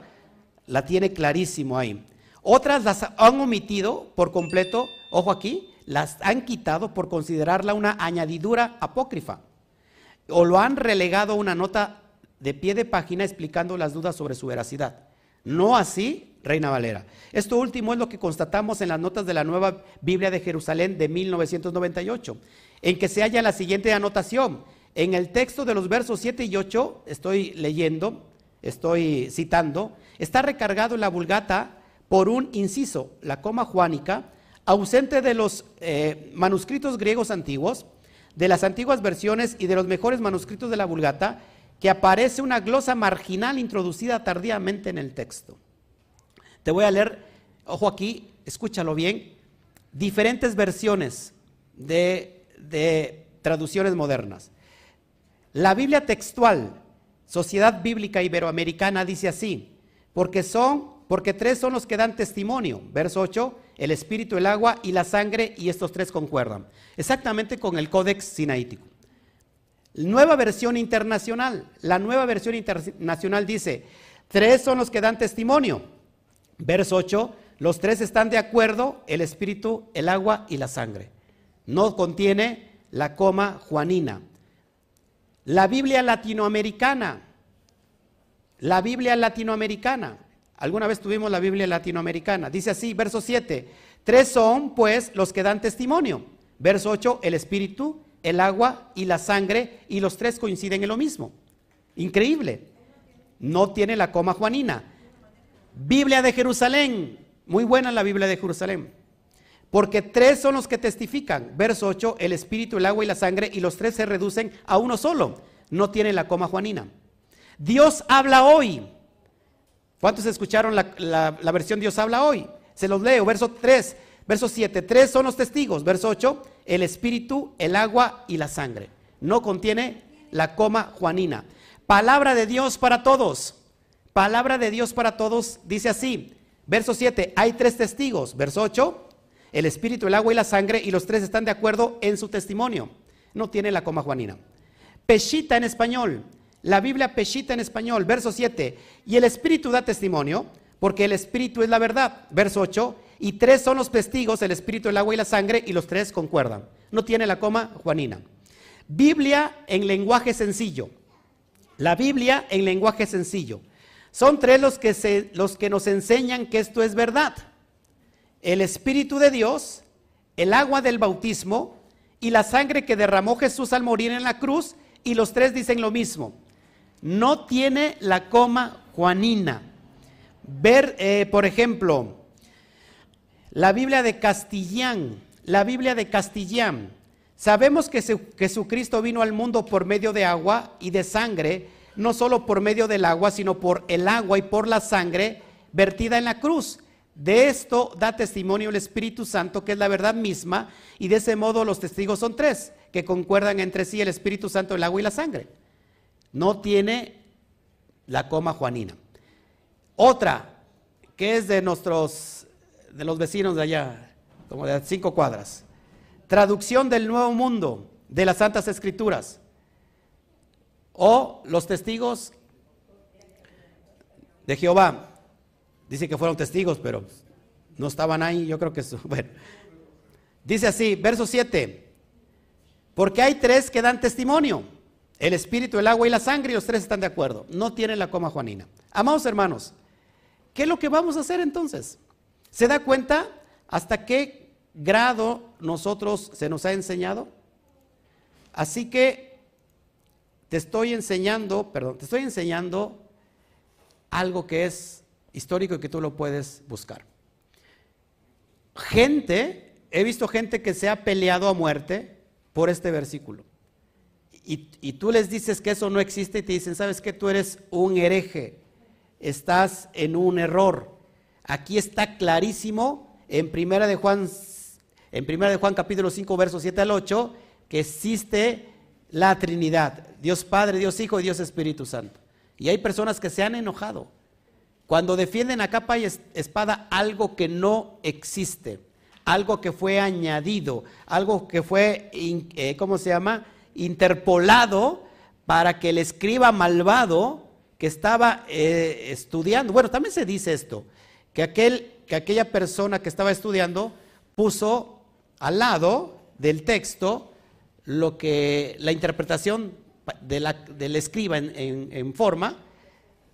la tiene clarísimo ahí. Otras las han omitido por completo, ojo aquí, las han quitado por considerarla una añadidura apócrifa. O lo han relegado a una nota de pie de página explicando las dudas sobre su veracidad. No así Reina Valera. Esto último es lo que constatamos en las notas de la nueva Biblia de Jerusalén de 1998, en que se halla la siguiente anotación. En el texto de los versos 7 y 8, estoy leyendo, estoy citando, está recargado en la vulgata por un inciso, la coma juánica, ausente de los eh, manuscritos griegos antiguos, de las antiguas versiones y de los mejores manuscritos de la vulgata, que aparece una glosa marginal introducida tardíamente en el texto. Te voy a leer, ojo aquí, escúchalo bien, diferentes versiones de, traducciones modernas. La Biblia textual, Sociedad Bíblica Iberoamericana, dice así, porque son, porque tres son los que dan testimonio. Verso 8, el espíritu, el agua y la sangre, y estos tres concuerdan. Exactamente con el Códex Sinaítico. Nueva versión internacional. La nueva versión internacional dice, tres son los que dan testimonio. Verso 8, los tres están de acuerdo, el espíritu, el agua y la sangre. No contiene la coma juanina. La Biblia latinoamericana. La Biblia latinoamericana. Alguna vez tuvimos la Biblia latinoamericana. Dice así, verso 7. Tres son, pues, los que dan testimonio. Verso 8, el espíritu, el agua y la sangre, y los tres coinciden en lo mismo. Increíble. No tiene la coma juanina. Biblia de Jerusalén. Muy buena la Biblia de Jerusalén. Porque tres son los que testifican. Verso 8, el espíritu, el agua y la sangre, y los tres se reducen a uno solo. No tiene la coma juanina. Dios habla hoy. ¿Cuántos escucharon la, la versión Dios habla hoy? Se los leo. Verso 3, verso 7. Tres son los testigos. Verso 8, el espíritu, el agua y la sangre. No contiene la coma juanina. Palabra de Dios para todos. Palabra de Dios para todos dice así. Verso 7, hay tres testigos. Verso 8, el espíritu, el agua y la sangre, y los tres están de acuerdo en su testimonio. No tiene la coma juanina. Peshita en español. La Biblia Peshita en español. Verso 7, y el espíritu da testimonio, porque el espíritu es la verdad. Verso 8, y tres son los testigos, el espíritu, el agua y la sangre, y los tres concuerdan. No tiene la coma juanina. Biblia en lenguaje sencillo. La Biblia en lenguaje sencillo. Son tres los que, los que nos enseñan que esto es verdad. El Espíritu de Dios, el agua del bautismo y la sangre que derramó Jesús al morir en la cruz, y los tres dicen lo mismo. No tiene la coma juanina. Ver, eh, por ejemplo, la Biblia de Castillán, la Biblia de Castillán. Sabemos que Jesucristo vino al mundo por medio de agua y de sangre, no solo por medio del agua, sino por el agua y por la sangre vertida en la cruz. De esto da testimonio el Espíritu Santo, que es la verdad misma, y de ese modo los testigos son tres, que concuerdan entre sí el Espíritu Santo, el agua y la sangre. No tiene la coma juanina. Otra, que es de nuestros, de los vecinos de allá, como de cinco cuadras. Traducción del Nuevo Mundo, de las Santas Escrituras. O los testigos de Jehová. Dice que fueron testigos, pero no estaban ahí. Yo creo que eso. Bueno. Dice así, verso 7. Porque hay tres que dan testimonio. El espíritu, el agua y la sangre, y los tres están de acuerdo. No tienen la coma juanina. Amados hermanos, ¿qué es lo que vamos a hacer entonces? ¿Se da cuenta hasta qué grado nosotros se nos ha enseñado? Así que te estoy enseñando, perdón, te estoy enseñando algo que es histórico y que tú lo puedes buscar. Gente, he visto gente que se ha peleado a muerte por este versículo. Y, tú les dices que eso no existe y te dicen, ¿sabes qué? Tú eres un hereje, estás en un error. Aquí está clarísimo en Primera de Juan, en Primera de Juan capítulo 5, versos 7 al 8, que existe la Trinidad, Dios Padre, Dios Hijo y Dios Espíritu Santo. Y hay personas que se han enojado cuando defienden a capa y espada algo que no existe, algo que fue añadido, algo que fue, eh, ¿cómo se llama? Interpolado para que el escriba malvado que estaba eh, estudiando, bueno, también se dice esto, que, aquel, que aquella persona que estaba estudiando puso al lado del texto lo que la interpretación de la, del escriba en, forma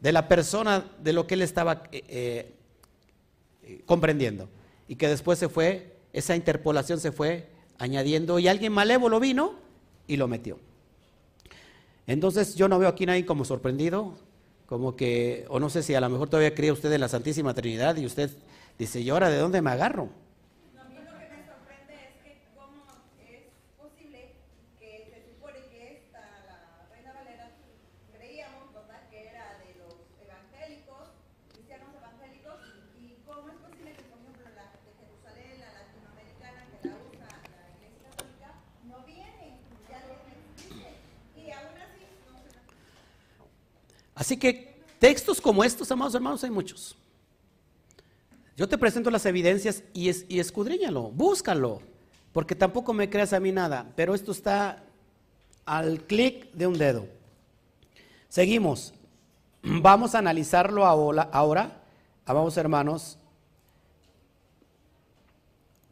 de la persona de lo que él estaba eh, eh, comprendiendo. Y que después se fue, esa interpolación se fue añadiendo y alguien malévolo vino y lo metió. Entonces yo no veo aquí nadie como sorprendido, como que, o no sé si a lo mejor todavía cree usted en la Santísima Trinidad y usted dice, ¿y ahora de dónde me agarro? Así que textos como estos, amados hermanos, hay muchos. Yo te presento las evidencias y, es, y escudriñalo, búscalo, porque tampoco me creas a mí nada, pero esto está al clic de un dedo. Seguimos. Vamos a analizarlo ahora, amados hermanos,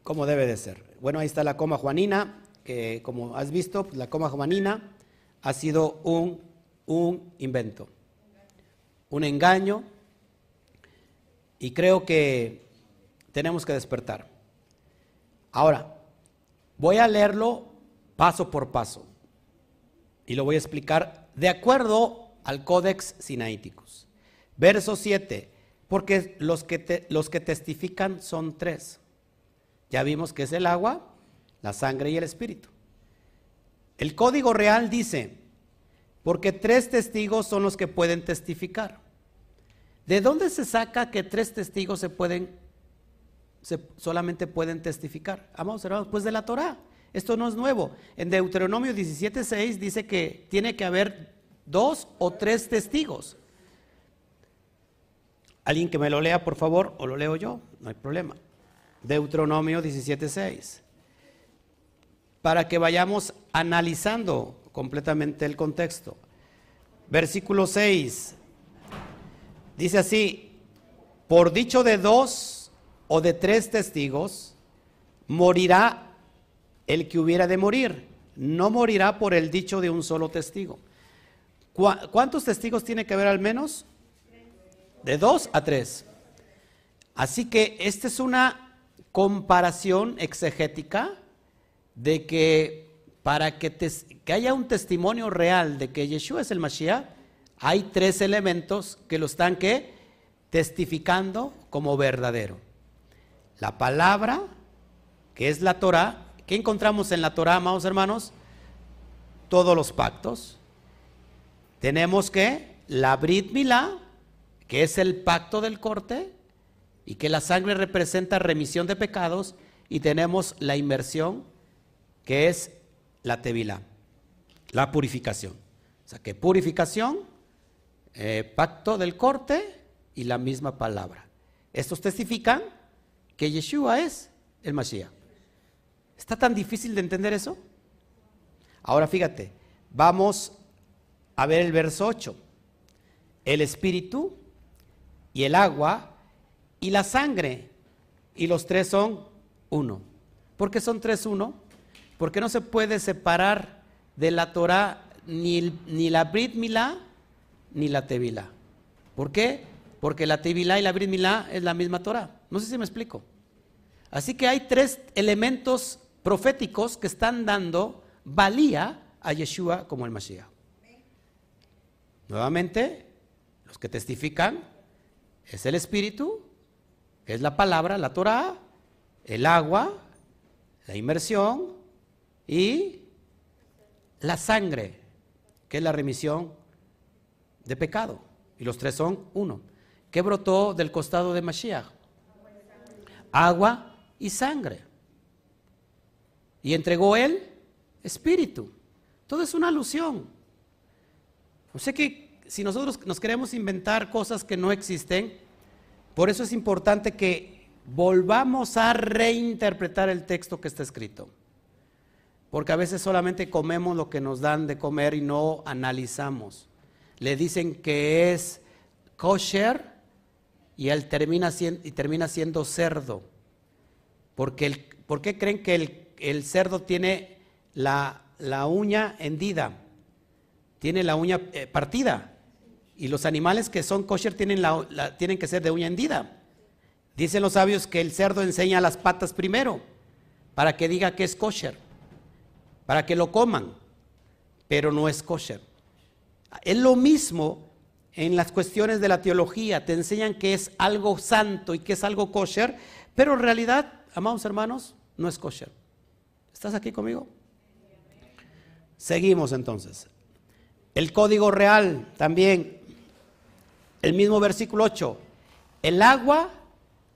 como debe de ser. Bueno, ahí está la coma juanina, que como has visto, pues, la coma juanina ha sido un, un invento un engaño y creo que tenemos que despertar. Ahora, voy a leerlo paso por paso y lo voy a explicar de acuerdo al Códex Sinaiticus. Verso 7, porque los que, los que testifican son tres. Ya vimos que es el agua, la sangre y el espíritu. El código real dice, porque tres testigos son los que pueden testificar. ¿De dónde se saca que tres testigos se pueden, solamente pueden testificar? Vamos, hermanos, pues de la Torah. Esto no es nuevo. En Deuteronomio 17:6 dice que tiene que haber dos o tres testigos. Alguien que me lo lea, por favor, o lo leo yo, no hay problema. Deuteronomio 17:6. Para que vayamos analizando completamente el contexto. Versículo 6. Dice así, por dicho de dos o de tres testigos, morirá el que hubiera de morir. No morirá por el dicho de un solo testigo. ¿Cuántos testigos tiene que haber al menos? De dos a tres. Así que esta es una comparación exegética de que para que, haya un testimonio real de que Yeshua es el Mashiach, hay tres elementos que lo están ¿qué? testificando como verdadero. La palabra, que es la Torah, ¿qué encontramos en la Torah, amados hermanos? Todos los pactos. Tenemos que la Brit Milá, que es el pacto del corte, y que la sangre representa remisión de pecados, y tenemos la inmersión, que es la Tevilá, la purificación. O sea, que purificación, eh, pacto del corte y la misma palabra. Estos testifican que Yeshua es el Mashiach. ¿Está tan difícil de entender eso? Ahora fíjate, vamos a ver el verso 8. El espíritu y el agua y la sangre. Y los tres son uno. ¿Por qué son tres uno? Porque no se puede separar de la Torah ni, ni la Brit Milá ni la Tevilá. ¿Por qué? Porque la Tevilá y la Brit es la misma Torah. No sé si me explico. Así que hay tres elementos proféticos que están dando valía a Yeshua como el Mashiach. Nuevamente, los que testifican es el Espíritu, es la palabra, la Torah, el agua, la inmersión y la sangre, que es la remisión de pecado. Y los tres son uno. ¿Qué brotó del costado de Mashiach? Agua y sangre. Y entregó él espíritu. Todo es una alusión. O sea que si nosotros nos queremos inventar cosas que no existen, por eso es importante que volvamos a reinterpretar el texto que está escrito. Porque a veces solamente comemos lo que nos dan de comer y no analizamos le dicen que es kosher y él termina siendo, y termina siendo cerdo. Porque ¿Por qué creen que el, cerdo tiene la, uña hendida? tiene la uña eh, partida. Y los animales que son kosher tienen que ser de uña hendida. Dicen los sabios que el cerdo enseña las patas primero, para que diga que es kosher, para que lo coman, pero no es kosher. Es lo mismo en las cuestiones de la teología, te enseñan que es algo santo y que es algo kosher, pero en realidad, amados hermanos, no es kosher. ¿Estás aquí conmigo? Seguimos entonces. El código real también, el mismo versículo 8. El agua,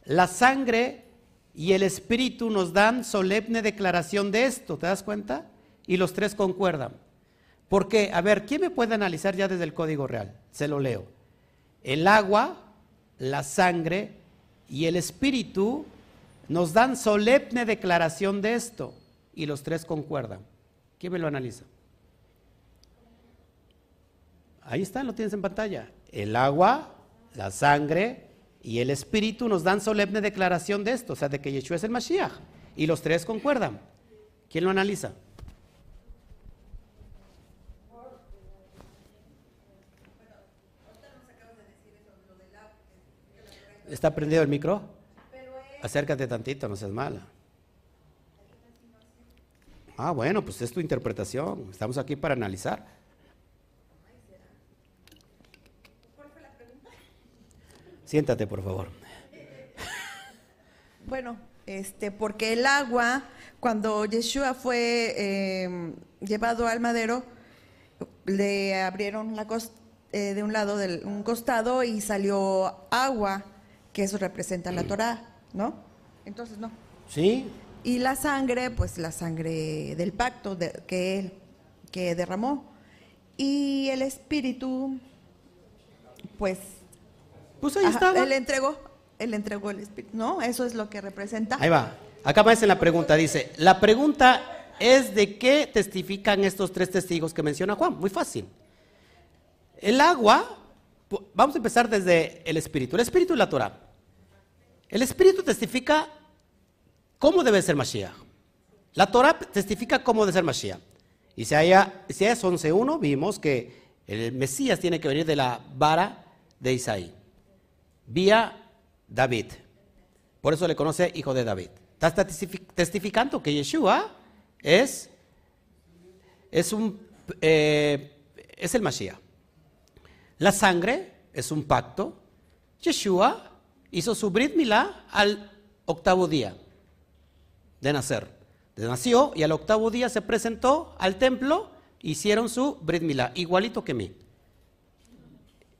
la sangre y el espíritu nos dan solemne declaración de esto, ¿te das cuenta? Y los tres concuerdan. Porque, a ver, ¿quién me puede analizar ya desde el código real? Se lo leo. El agua, la sangre y el espíritu nos dan solemne declaración de esto y los tres concuerdan. ¿Quién me lo analiza? Ahí está, lo tienes en pantalla. El agua, la sangre y el espíritu nos dan solemne declaración de esto, o sea, de que Yeshua es el Mashiach. Y los tres concuerdan. ¿Quién lo analiza? ¿Está prendido el micro? Acércate tantito, no seas mala. Ah, bueno, pues es tu interpretación. Estamos aquí para analizar. Siéntate, por favor. Bueno, este, porque el agua, cuando Yeshua fue em, llevado al madero, le abrieron la eh, de un lado del un costado y salió agua, que eso representa la Torah, ¿no? Entonces no. Sí. Y la sangre, pues la sangre del pacto que él que derramó. Y el espíritu, pues pues ahí estaba. Él entregó, él entregó el Espíritu. No, eso es lo que representa. Ahí va. Acá aparece la pregunta. Dice, la pregunta es de qué testifican estos tres testigos que menciona Juan. Muy fácil. El agua, vamos a empezar desde el Espíritu. El Espíritu y la Torah. El Espíritu testifica cómo debe ser Mashiach. La Torah testifica cómo debe ser Mashiach. Y si Isaías 11.1 vimos que el Mesías tiene que venir de la vara de Isaí vía David. Por eso le conoce hijo de David. Está testificando que Yeshua es, es, un, eh, el Mashiach. La sangre es un pacto. Yeshua hizo su Brit Milá al octavo día de nacer. Nació y al octavo día se presentó al templo, hicieron su Brit Milá, igualito que mí.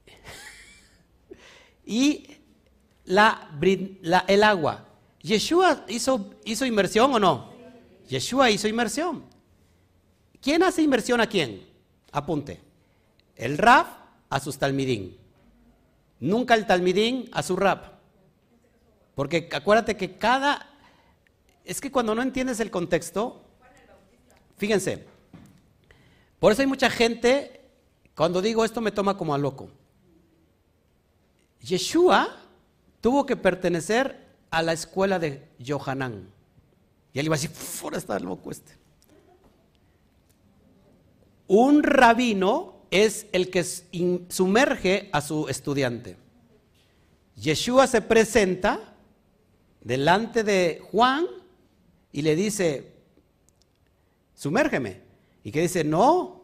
y la, el agua. ¿Yeshua hizo, hizo inmersión o no? Yeshua hizo inmersión. ¿Quién hace inmersión a quién? Apunte. El rap a sus talmidín. Nunca el talmidín a su rap. Porque acuérdate que cada... Es que cuando no entiendes el contexto, fíjense, por eso hay mucha gente, cuando digo esto me toma como a loco. Yeshua tuvo que pertenecer a la escuela de Johanán. Y él iba a decir, fuera está loco este. Un rabino es el que sumerge a su estudiante. Yeshua se presenta delante de Juan y le dice, sumérgeme. Y que dice, no,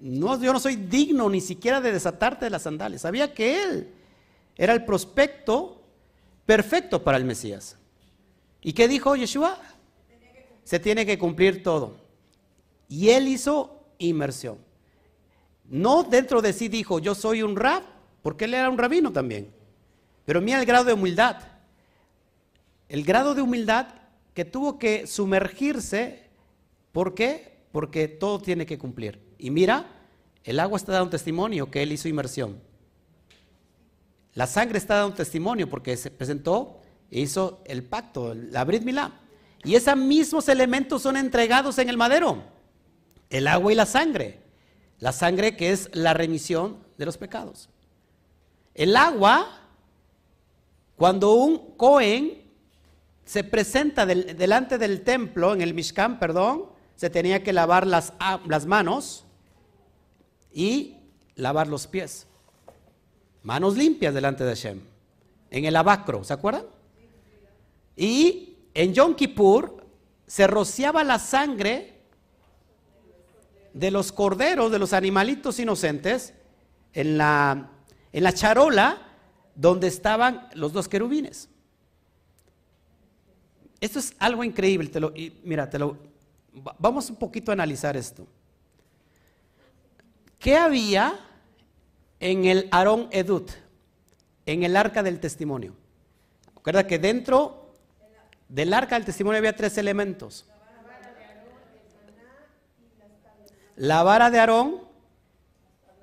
no, yo no soy digno ni siquiera de desatarte de las sandalias. Sabía que él era el prospecto perfecto para el Mesías. ¿Y qué dijo Yeshua? Se tiene que cumplir todo. Y él hizo inmersión. No dentro de sí dijo, yo soy un rab, porque él era un rabino también. Pero mira el grado de humildad. El grado de humildad que tuvo que sumergirse. ¿Por qué? Porque todo tiene que cumplir. Y mira, el agua está dando testimonio que él hizo inmersión. La sangre está dando testimonio porque se presentó e hizo el pacto, la Brit Milá. Y esos mismos elementos son entregados en el madero. El agua y la sangre. La sangre que es la remisión de los pecados. El agua, cuando un Cohen se presenta delante del templo, en el Mishkan, perdón, se tenía que lavar las, las manos y lavar los pies. Manos limpias delante de Hashem. En el abacro, ¿se acuerdan? Y en Yom Kippur se rociaba la sangre de los corderos, de los animalitos inocentes, en la, en la charola donde estaban los dos querubines. Esto es algo increíble. Te lo, mira, te lo, vamos un poquito a analizar esto. ¿Qué había en el Aarón Edut, en el arca del testimonio? Recuerda que dentro del arca del testimonio había tres elementos. La vara de Aarón,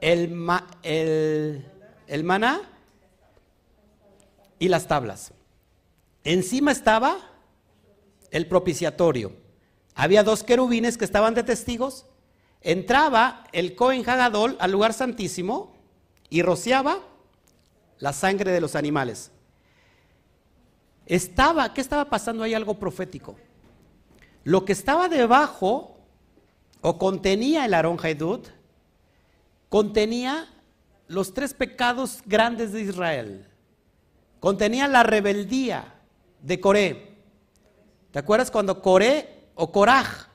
el, el, el maná y las tablas. Encima estaba el propiciatorio. Había dos querubines que estaban de testigos. Entraba el Cohen Hagadol al lugar santísimo y rociaba la sangre de los animales. Estaba, ¿qué estaba pasando ahí? Algo profético. Lo que estaba debajo o contenía el Aarón Haidut, contenía los tres pecados grandes de Israel. Contenía la rebeldía de Coré. ¿Te acuerdas cuando Coré o Coraj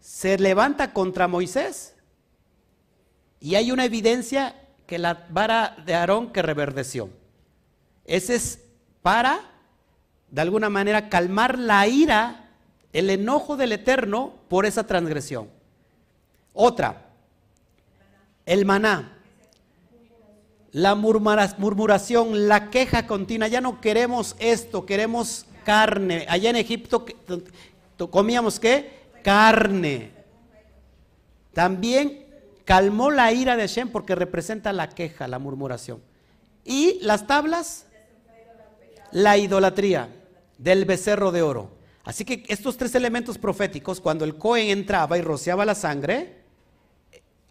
se levanta contra Moisés? Y hay una evidencia que la vara de Aarón que reverdeció. Ese es para, de alguna manera, calmar la ira el enojo del Eterno por esa transgresión. Otra, el maná, la murmuración, la queja continua, ya no queremos esto, queremos carne. Allá en Egipto comíamos qué? Carne. También calmó la ira de Shem porque representa la queja, la murmuración. Y las tablas, la idolatría del becerro de oro. Así que estos tres elementos proféticos, cuando el Cohen entraba y rociaba la sangre,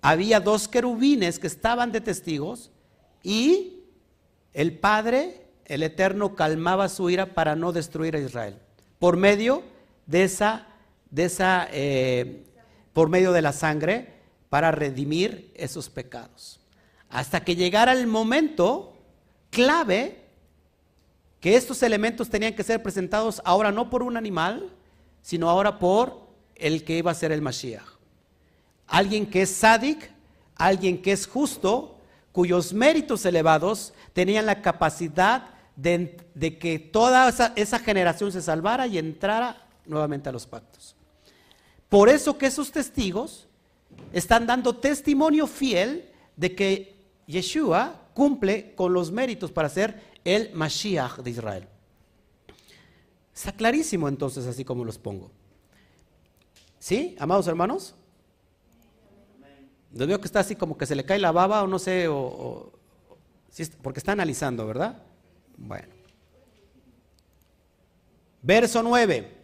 había dos querubines que estaban de testigos y el Padre, el Eterno, calmaba su ira para no destruir a Israel. Por medio de esa, de esa, eh, por medio de la sangre, para redimir esos pecados. Hasta que llegara el momento clave que estos elementos tenían que ser presentados ahora no por un animal, sino ahora por el que iba a ser el Mashiach. Alguien que es sádic, alguien que es justo, cuyos méritos elevados tenían la capacidad de, que toda esa, generación se salvara y entrara nuevamente a los pactos. Por eso que esos testigos están dando testimonio fiel de que Yeshua cumple con los méritos para ser el Mashiach de Israel. Está clarísimo entonces así como los pongo. ¿Sí, amados hermanos? Yo veo que está así como que se le cae la baba o no sé, o, porque está analizando, ¿verdad? Bueno. Verso 9.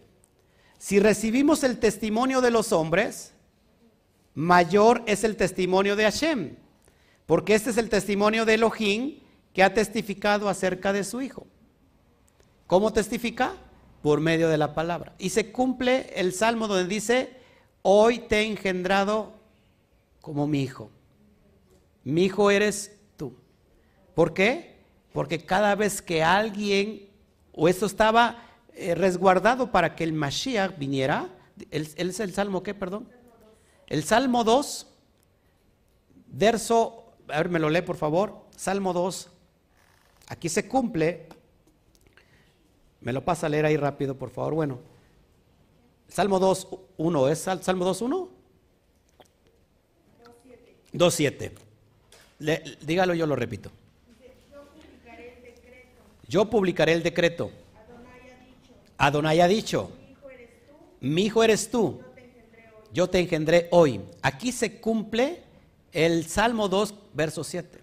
Si recibimos el testimonio de los hombres, mayor es el testimonio de Hashem, porque este es el testimonio de Elohim que ha testificado acerca de su Hijo. ¿Cómo testifica? Por medio de la palabra. Y se cumple el salmo donde dice, hoy te he engendrado como mi hijo. Mi hijo eres tú. ¿Por qué? Porque cada vez que alguien, o esto estaba eh, resguardado para que el Mashiach viniera, él, es el salmo qué, perdón? El salmo 2, verso, a ver, me lo lee por favor, salmo 2, Aquí se cumple. Me lo pasa a leer ahí rápido, por favor. Bueno, Salmo 2, 1, ¿es Salmo 2, 1? 2, 7. dígalo, yo lo repito. Yo publicaré el decreto. Adonai ha dicho. Mi hijo eres tú. Yo te engendré hoy. Aquí se cumple el Salmo 2, verso 7.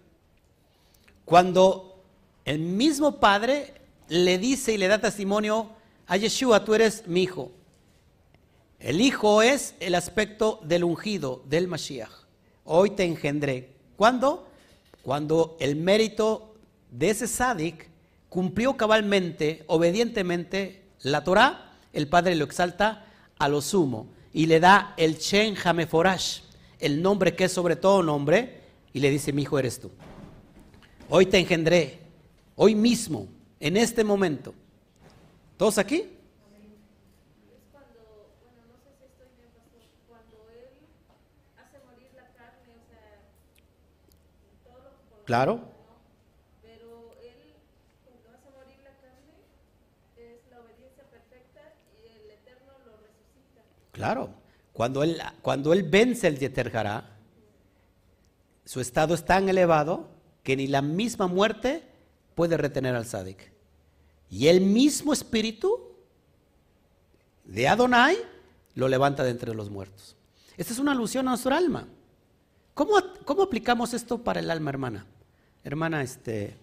Cuando el mismo padre le dice y le da testimonio a Yeshua, tú eres mi hijo. El hijo es el aspecto del ungido, del Mashiach. Hoy te engendré. ¿Cuándo? Cuando el mérito de ese sádic cumplió cabalmente, obedientemente la Torah, el Padre lo exalta a lo sumo y le da el Shen Hameforash, el nombre que es sobre todo nombre y le dice, mi hijo eres tú. Hoy te engendré, hoy mismo, en este momento. ¿Todos aquí? Claro. Pero él, cuando hace morir la carne, es la obediencia perfecta y el Eterno lo resucita. Claro. Cuando él, cuando él vence el Yeterjará, su estado es tan elevado que ni la misma muerte puede retener al Sadik. Y el mismo espíritu de Adonai lo levanta de entre los muertos. Esta es una alusión a nuestro alma. ¿Cómo, cómo aplicamos esto para el alma, hermana? Hermana este,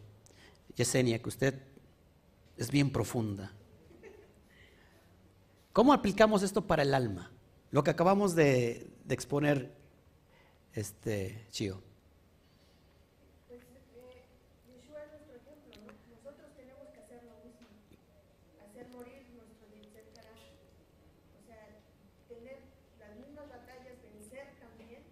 Yesenia, que usted es bien profunda. ¿Cómo aplicamos esto para el alma? Lo que acabamos de, exponer, este, Chío. Pues eh, Yeshua es nuestro ejemplo, nosotros tenemos que hacer lo mismo, hacer morir nuestro cara, o sea, tener las mismas batallas, vencer también.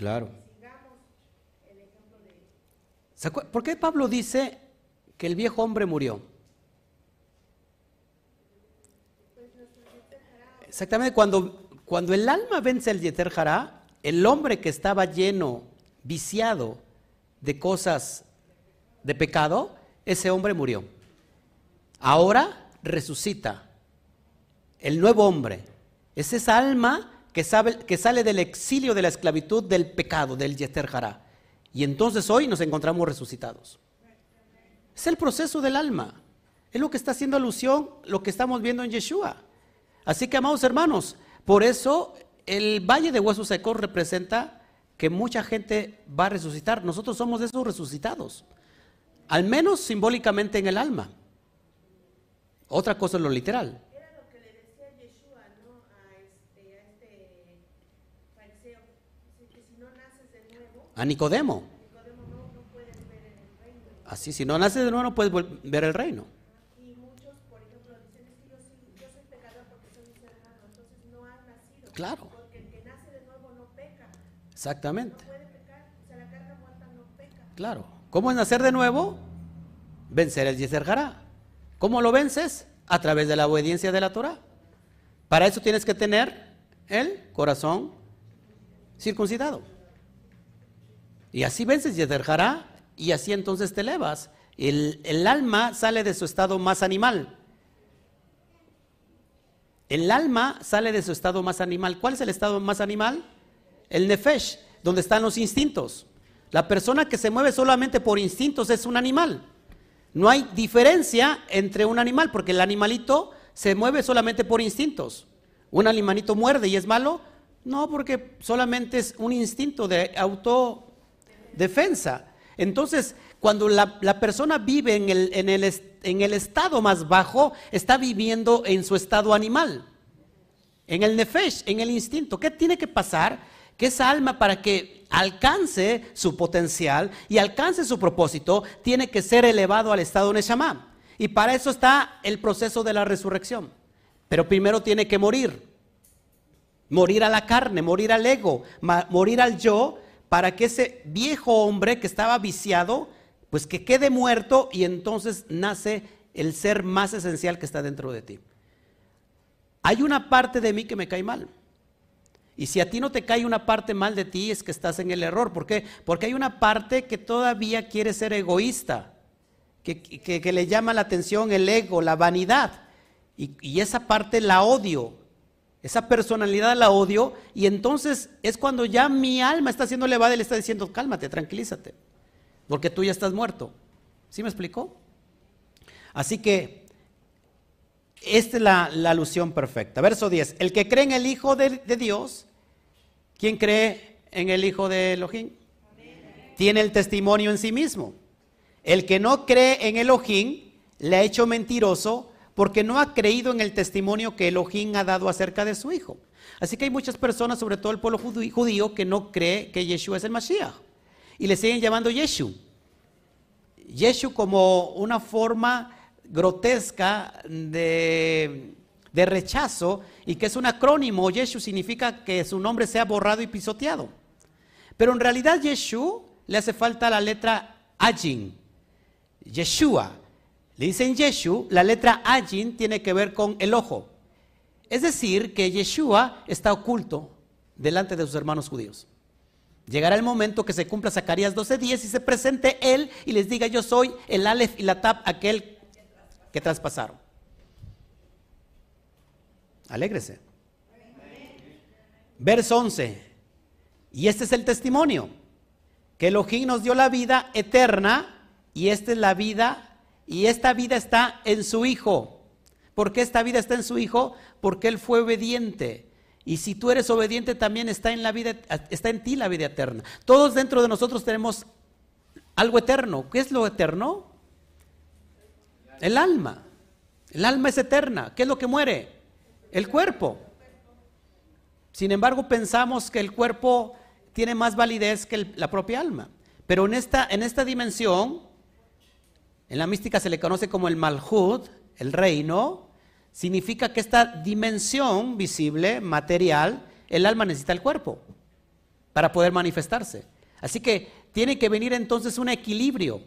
Claro. ¿Por qué Pablo dice que el viejo hombre murió? Exactamente, cuando, cuando el alma vence el Yeter el hombre que estaba lleno, viciado de cosas de pecado, ese hombre murió. Ahora resucita el nuevo hombre. Es esa alma que, sabe, que sale del exilio de la esclavitud del pecado, del Yeter. Y entonces hoy nos encontramos resucitados. Es el proceso del alma. Es lo que está haciendo alusión, lo que estamos viendo en Yeshua. Así que, amados hermanos, por eso el valle de huesos secos representa que mucha gente va a resucitar. Nosotros somos de esos resucitados. Al menos simbólicamente en el alma. Otra cosa es lo literal. A Nicodemo. Así, si no naces de nuevo no puedes ver el reino. Claro. Exactamente. Claro. ¿Cómo es nacer de nuevo? Vencer el Yeser. ¿Cómo lo vences? A través de la obediencia de la Torah. Para eso tienes que tener el corazón circuncidado. Y así vences Yederjará y así entonces te elevas. El, el, alma sale de su estado más animal. El alma sale de su estado más animal. ¿Cuál es el estado más animal? El nefesh, donde están los instintos. La persona que se mueve solamente por instintos es un animal. No hay diferencia entre un animal, porque el animalito se mueve solamente por instintos. Un animalito muerde y es malo. No, porque solamente es un instinto de auto defensa. Entonces, cuando la, persona vive en el, en, el, en el, estado más bajo, está viviendo en su estado animal, en el nefesh, en el instinto. ¿Qué tiene que pasar? Que esa alma para que alcance su potencial y alcance su propósito, tiene que ser elevado al estado Neshama. Y para eso está el proceso de la resurrección. Pero primero tiene que morir. Morir a la carne, morir al ego, morir al yo para que ese viejo hombre que estaba viciado, pues que quede muerto y entonces nace el ser más esencial que está dentro de ti. Hay una parte de mí que me cae mal. Y si a ti no te cae una parte mal de ti, es que estás en el error. ¿Por qué? Porque hay una parte que todavía quiere ser egoísta, que, le llama la atención el ego, la vanidad. Y, esa parte la odio. Esa personalidad la odio y entonces es cuando ya mi alma está siendo elevada y le está diciendo, cálmate, tranquilízate, porque tú ya estás muerto. ¿Sí me explicó? Así que esta es la, alusión perfecta. Verso 10. El que cree en el Hijo de, Dios, ¿quién cree en el Hijo de Elohim? Tiene el testimonio en sí mismo. El que no cree en Elohim le ha hecho mentiroso porque no ha creído en el testimonio que Elohim ha dado acerca de su hijo. Así que hay muchas personas, sobre todo el pueblo judí- judío, que no cree que Yeshua es el Mashiach y le siguen llamando Yeshu. Yeshu como una forma grotesca de, de rechazo y que es un acrónimo. Yeshu significa que su nombre sea borrado y pisoteado. Pero en realidad Yeshu le hace falta la letra Ajin. Yeshua. Le dicen Yeshu, la letra Ajin tiene que ver con el ojo. Es decir, que Yeshua está oculto delante de sus hermanos judíos. Llegará el momento que se cumpla Zacarías 12:10 y se presente Él y les diga, yo soy el Aleph y la Tab, aquel que traspasaron. Alégrese. Verso 11. Y este es el testimonio, que Elohim nos dio la vida eterna y esta es la vida y esta vida está en su Hijo. ¿Por qué esta vida está en su Hijo? Porque Él fue obediente. Y si tú eres obediente, también está en, la vida, está en ti la vida eterna. Todos dentro de nosotros tenemos algo eterno. ¿Qué es lo eterno? El alma. El alma es eterna. ¿Qué es lo que muere? El cuerpo. Sin embargo, pensamos que el cuerpo tiene más validez que la propia alma. Pero en esta, en esta dimensión, en la mística se le conoce como el Malhud, el reino, significa que esta dimensión visible, material, el alma necesita el cuerpo para poder manifestarse. Así que tiene que venir entonces un equilibrio.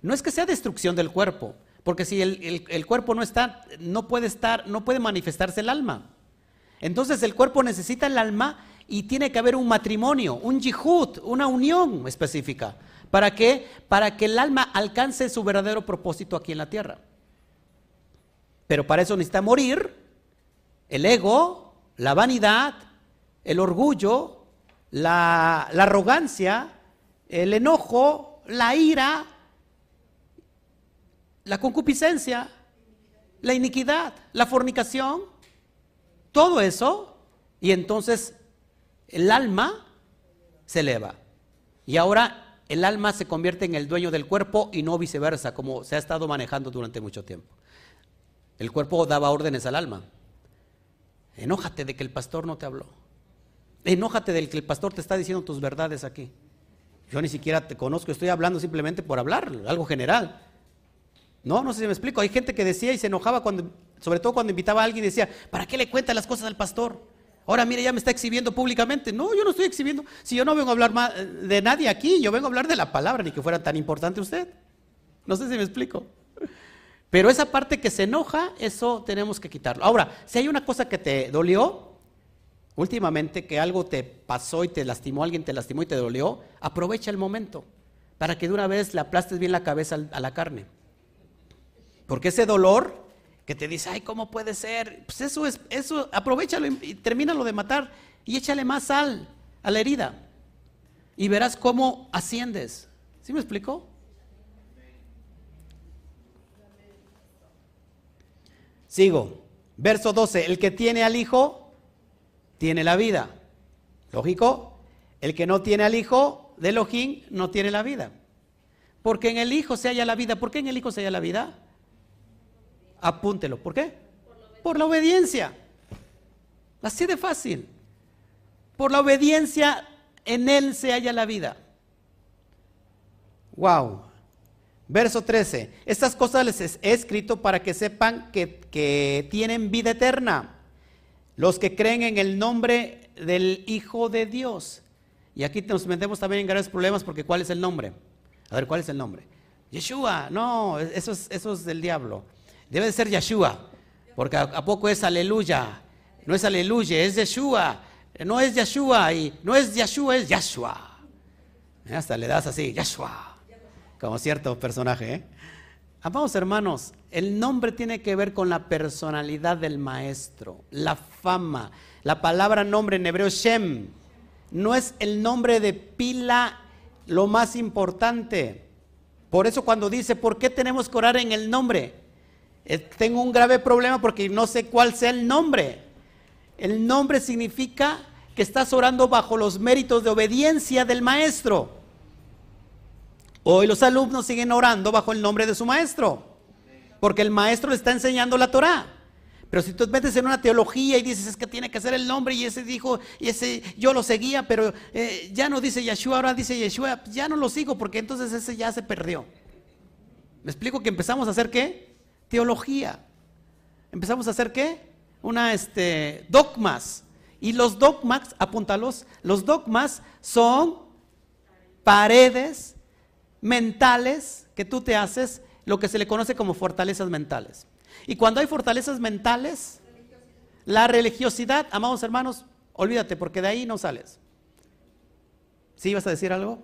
No es que sea destrucción del cuerpo, porque si el, el- cuerpo no está, no puede estar, no puede manifestarse el alma. Entonces el cuerpo necesita el alma y tiene que haber un matrimonio, un yihud, una unión específica. ¿Para qué? Para que el alma alcance su verdadero propósito aquí en la tierra. Pero para eso necesita morir el ego, la vanidad, el orgullo, la, la arrogancia, el enojo, la ira, la concupiscencia, la iniquidad, la fornicación, todo eso, y entonces el alma se eleva. Y ahora el alma se convierte en el dueño del cuerpo y no viceversa, como se ha estado manejando durante mucho tiempo. El cuerpo daba órdenes al alma. Enójate de que el pastor no te habló. Enójate del que el pastor te está diciendo tus verdades aquí. Yo ni siquiera te conozco, estoy hablando simplemente por hablar, algo general. No, no sé si me explico. Hay gente que decía y se enojaba cuando, sobre todo cuando invitaba a alguien decía, ¿para qué le cuenta las cosas al pastor? Ahora mire, ya me está exhibiendo públicamente. No, yo no estoy exhibiendo. Si yo no vengo a hablar ma- de nadie aquí, yo vengo a hablar de la palabra, ni que fuera tan importante usted. No sé si me explico. Pero esa parte que se enoja, eso tenemos que quitarlo. Ahora, si hay una cosa que te dolió, últimamente que algo te pasó y te lastimó, alguien te lastimó y te dolió, aprovecha el momento para que de una vez le aplastes bien la cabeza a la carne. Porque ese dolor que te dice, ay, ¿cómo puede ser? Pues eso es, eso, aprovechalo y, termínalo de matar y échale más sal a la herida. Y verás cómo asciendes. ¿Sí me explicó? Sigo. Verso 12. El que tiene al Hijo, tiene la vida. ¿Lógico? El que no tiene al Hijo de Elohim, no tiene la vida. Porque en el Hijo se halla la vida. ¿Por qué en el Hijo se halla la vida? Apúntelo. ¿Por qué? Por la obediencia. Así de fácil. Por la obediencia en Él se halla la vida. Wow. Verso 13. Estas cosas les he escrito para que sepan que, que tienen vida eterna. Los que creen en el nombre del Hijo de Dios. Y aquí nos metemos también en graves problemas porque ¿cuál es el nombre? A ver, ¿cuál es el nombre? Yeshua. No, eso es, eso es del diablo. Debe de ser Yeshua. Porque a, poco es aleluya. No es aleluya, es Yeshua. No es Yeshua y no es Yeshua, es Yeshua. Hasta le das así, Yeshua como cierto personaje. ¿eh? Amados hermanos, el nombre tiene que ver con la personalidad del maestro, la fama. La palabra nombre en hebreo Shem no es el nombre de pila lo más importante. Por eso cuando dice, ¿por qué tenemos que orar en el nombre? Eh, tengo un grave problema porque no sé cuál sea el nombre. El nombre significa que estás orando bajo los méritos de obediencia del maestro. Hoy los alumnos siguen orando bajo el nombre de su maestro. porque el maestro le está enseñando la Torah. Pero si tú metes en una teología y dices es que tiene que ser el nombre y ese dijo, y ese yo lo seguía, pero eh, ya no dice Yeshua, ahora dice Yeshua, ya no lo sigo porque entonces ese ya se perdió. ¿Me explico que empezamos a hacer qué? Teología. Empezamos a hacer qué? Una, este, dogmas. Y los dogmas, apúntalos, los dogmas son paredes mentales que tú te haces, lo que se le conoce como fortalezas mentales. Y cuando hay fortalezas mentales, la religiosidad, amados hermanos, olvídate, porque de ahí no sales. ¿Sí ibas a decir algo?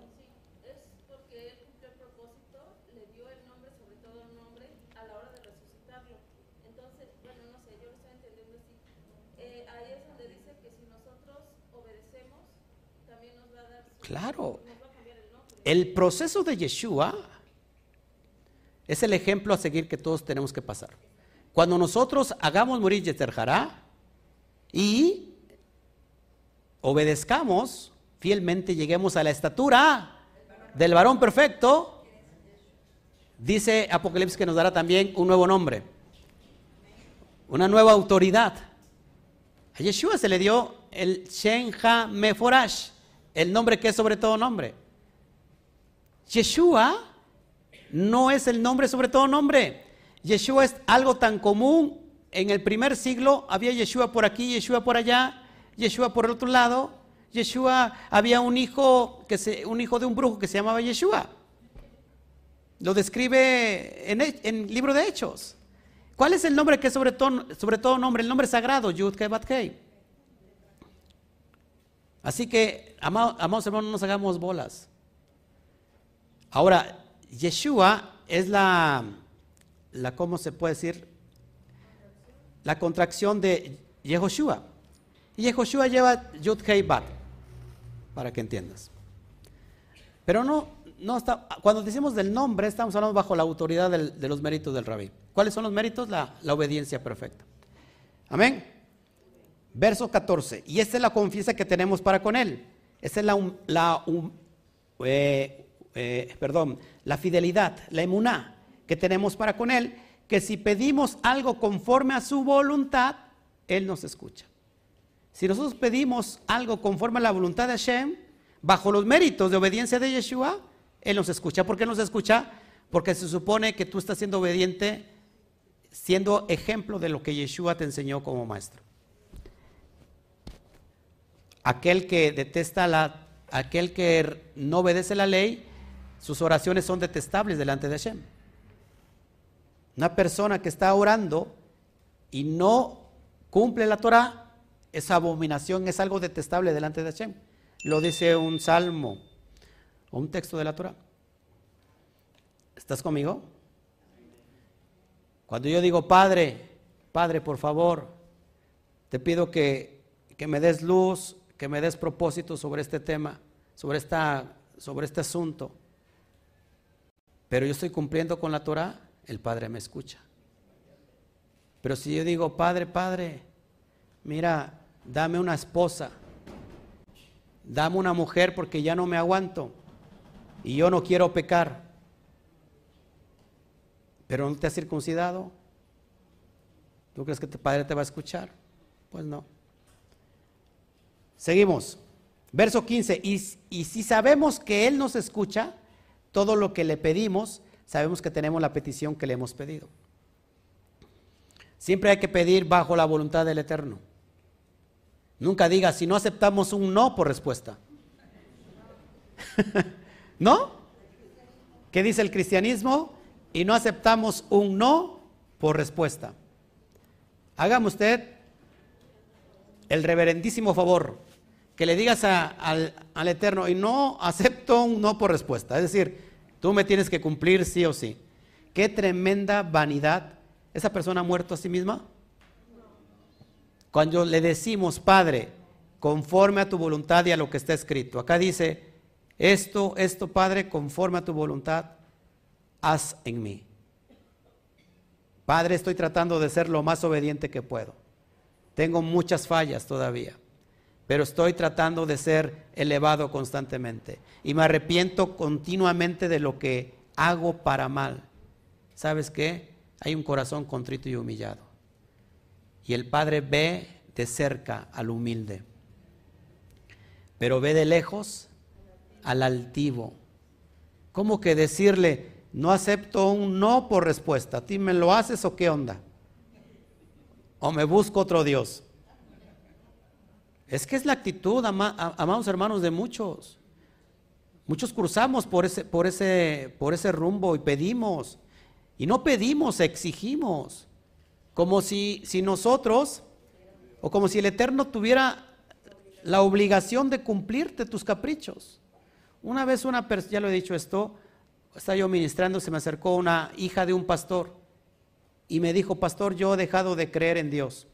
Es porque él cumplió el propósito, le dio el nombre, sobre todo el nombre, a la hora de resucitarlo. Entonces, bueno, no sé, yo lo estoy entendiendo así. Eh, ahí es donde dice que si nosotros obedecemos, también nos va a dar su Claro. el proceso de Yeshua es el ejemplo a seguir que todos tenemos que pasar. Cuando nosotros hagamos morir Yeterjará y obedezcamos fielmente, lleguemos a la estatura del varón perfecto, dice Apocalipsis que nos dará también un nuevo nombre, una nueva autoridad. A Yeshua se le dio el Shen Ha Meforash, el nombre que es sobre todo nombre. Yeshua no es el nombre sobre todo nombre. Yeshua es algo tan común. En el primer siglo había Yeshua por aquí, Yeshua por allá, Yeshua por el otro lado. Yeshua había un hijo, que se, un hijo de un brujo que se llamaba Yeshua. Lo describe en el libro de Hechos. ¿Cuál es el nombre que es sobre todo, sobre todo nombre? El nombre sagrado, Yud. Así que, amados, hermanos, no nos hagamos bolas. Ahora, Yeshua es la, la, ¿cómo se puede decir? La contracción de Yehoshua. Y Yehoshua lleva Yud Kei Bat, para que entiendas. Pero no, no está, cuando decimos del nombre, estamos hablando bajo la autoridad de los méritos del rabí. ¿Cuáles son los méritos? La obediencia perfecta. Amén. Verso 14. Y esta es la confianza que tenemos para con él. Esta es la, eh, eh, la fidelidad, la emuná que tenemos para con Él, que si pedimos algo conforme a su voluntad, Él nos escucha. Si nosotros pedimos algo conforme a la voluntad de Hashem, bajo los méritos de obediencia de Yeshua, Él nos escucha. ¿Por qué nos escucha? Porque se supone que tú estás siendo obediente, siendo ejemplo de lo que Yeshua te enseñó como maestro. Aquel que detesta la, aquel que no obedece la ley, sus oraciones son detestables delante de Hashem. Una persona que está orando y no cumple la Torah, esa abominación es algo detestable delante de Hashem. Lo dice un salmo o un texto de la Torah. ¿Estás conmigo? Cuando yo digo, Padre, Padre, por favor, te pido que, que me des luz, que me des propósito sobre este tema, sobre, esta, sobre este asunto pero yo estoy cumpliendo con la Torah, el Padre me escucha. Pero si yo digo, Padre, Padre, mira, dame una esposa, dame una mujer porque ya no me aguanto y yo no quiero pecar, pero no te has circuncidado, ¿tú crees que tu Padre te va a escuchar? Pues no. Seguimos. Verso 15. Y, si sabemos que Él nos escucha, todo lo que le pedimos, sabemos que tenemos la petición que le hemos pedido. Siempre hay que pedir bajo la voluntad del Eterno. Nunca diga, si no aceptamos un no por respuesta. ¿No? ¿Qué dice el cristianismo? Y no aceptamos un no por respuesta. Hágame usted el reverendísimo favor que le digas al, al, Eterno y no acepto un no por respuesta. Es decir, tú me tienes que cumplir sí o sí. Qué tremenda vanidad. ¿Esa persona ha muerto a sí misma? Cuando le decimos, Padre, conforme a tu voluntad y a lo que está escrito. Acá dice, esto, esto, Padre, conforme a tu voluntad, haz en mí. Padre, estoy tratando de ser lo más obediente que puedo. Tengo muchas fallas todavía pero estoy tratando de ser elevado constantemente. Y me arrepiento continuamente de lo que hago para mal. ¿Sabes qué? hay un corazón contrito y humillado. Y el Padre ve de cerca al humilde, pero ve de lejos al altivo. ¿Cómo que decirle, no acepto un no por respuesta? ¿A ti me lo haces o qué onda? ¿O me busco otro Dios? Es que es la actitud, amados hermanos, de muchos. Muchos cruzamos por ese, por, ese, por ese rumbo y pedimos. Y no pedimos, exigimos. Como si, si nosotros, o como si el Eterno tuviera la obligación de cumplirte tus caprichos. Una vez una persona, ya lo he dicho esto, estaba yo ministrando, se me acercó una hija de un pastor y me dijo, pastor, yo he dejado de creer en Dios.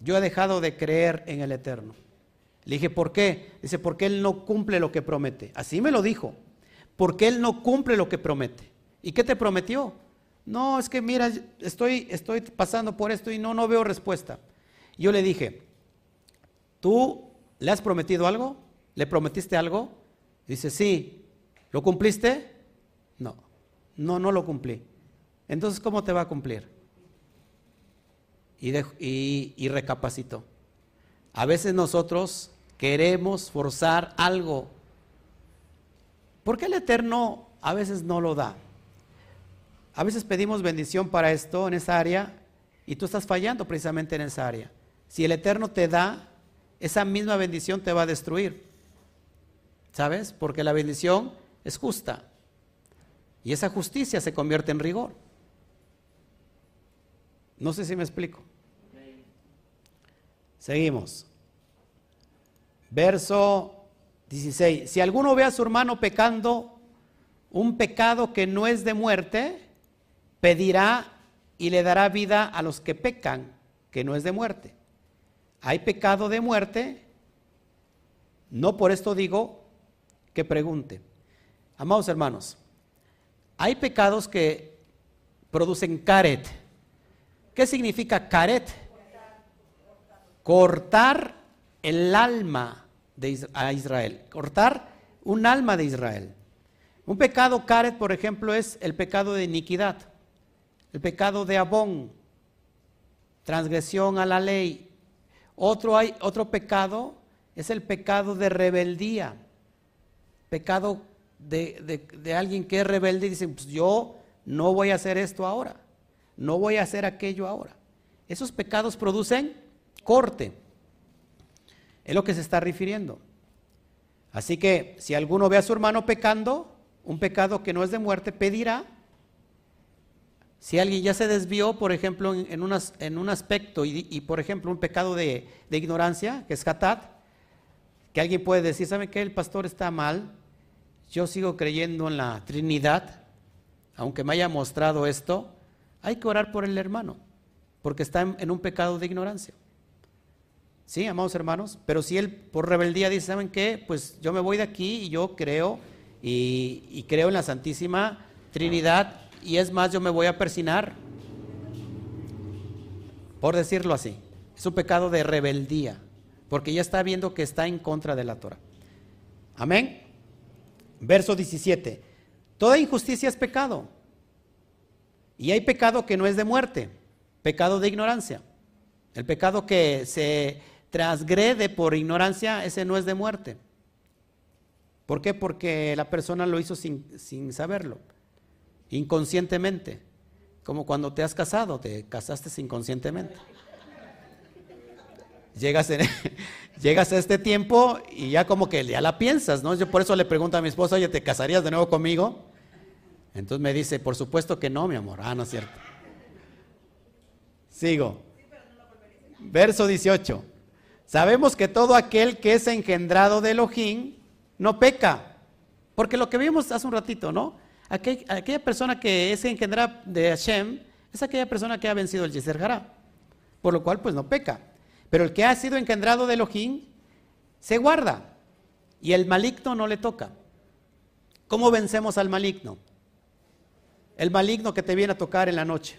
Yo he dejado de creer en el Eterno. Le dije, ¿por qué? Dice, porque Él no cumple lo que promete. Así me lo dijo. Porque Él no cumple lo que promete. ¿Y qué te prometió? No, es que mira, estoy, estoy pasando por esto y no, no veo respuesta. Yo le dije, ¿tú le has prometido algo? ¿Le prometiste algo? Dice, sí. ¿Lo cumpliste? No, no, no lo cumplí. Entonces, ¿cómo te va a cumplir? Y, recapacitó. A veces nosotros queremos forzar algo. ¿Por qué el Eterno a veces no lo da? A veces pedimos bendición para esto, en esa área, y tú estás fallando precisamente en esa área. Si el Eterno te da, esa misma bendición te va a destruir. ¿Sabes? Porque la bendición es justa. Y esa justicia se convierte en rigor. No sé si me explico. Seguimos. Verso 16. Si alguno ve a su hermano pecando un pecado que no es de muerte, pedirá y le dará vida a los que pecan, que no es de muerte. Hay pecado de muerte, no por esto digo que pregunte. Amados hermanos, hay pecados que producen caret. ¿Qué significa caret? Cortar el alma de a Israel, cortar un alma de Israel. Un pecado caret, por ejemplo, es el pecado de iniquidad, el pecado de abón, transgresión a la ley. Otro, hay, otro pecado es el pecado de rebeldía, pecado de, de alguien que es rebelde y dice, pues yo no voy a hacer esto ahora, no voy a hacer aquello ahora. Esos pecados producen corte. Es lo que se está refiriendo. Así que si alguno ve a su hermano pecando, un pecado que no es de muerte, pedirá. Si alguien ya se desvió, por ejemplo, en, un aspecto y, por ejemplo, un pecado de, ignorancia, que es hatat, que alguien puede decir, ¿sabe qué? El pastor está mal, yo sigo creyendo en la Trinidad, aunque me haya mostrado esto, hay que orar por el hermano, porque está en un pecado de ignorancia. Sí, amados hermanos, pero si él por rebeldía dice, ¿saben qué? Pues yo me voy de aquí y yo creo y, creo en la Santísima Trinidad y es más, yo me voy a persinar, por decirlo así. Es un pecado de rebeldía, porque ya está viendo que está en contra de la Torah. Amén. Verso 17. Toda injusticia es pecado. Y hay pecado que no es de muerte, pecado de ignorancia. El pecado que se transgrede por ignorancia, ese no es de muerte. ¿Por qué? Porque la persona lo hizo sin, saberlo, inconscientemente. Como cuando te has casado, te casaste inconscientemente. Llegas, llegas a este tiempo y ya como que ya la piensas, ¿no? Yo por eso le pregunto a mi esposa, oye, ¿te casarías de nuevo conmigo? Entonces me dice, por supuesto que no, mi amor. Ah, no es cierto. Sigo. Verso 18. Sabemos que todo aquel que es engendrado de Elohim no peca. Porque lo que vimos hace un ratito, ¿no? aquella persona que es engendrada de Hashem es aquella persona que ha vencido el Yeser Hará. Por lo cual, pues no peca. Pero el que ha sido engendrado de Elohim se guarda. Y el maligno no le toca. ¿Cómo vencemos al maligno? El maligno que te viene a tocar en la noche.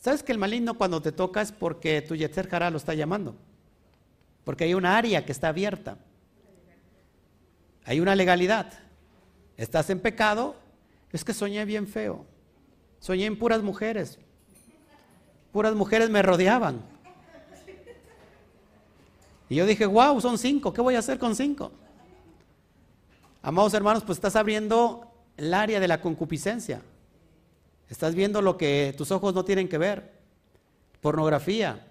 ¿Sabes que el maligno cuando te toca es porque tu Yetzer Hará lo está llamando? Porque hay una área que está abierta. Hay una legalidad. Estás en pecado, es que soñé bien feo. Soñé en puras mujeres. Puras mujeres me rodeaban. Y yo dije, wow, son cinco, ¿qué voy a hacer con cinco? Amados hermanos, pues estás abriendo el área de la concupiscencia. Estás viendo lo que tus ojos no tienen que ver. Pornografía.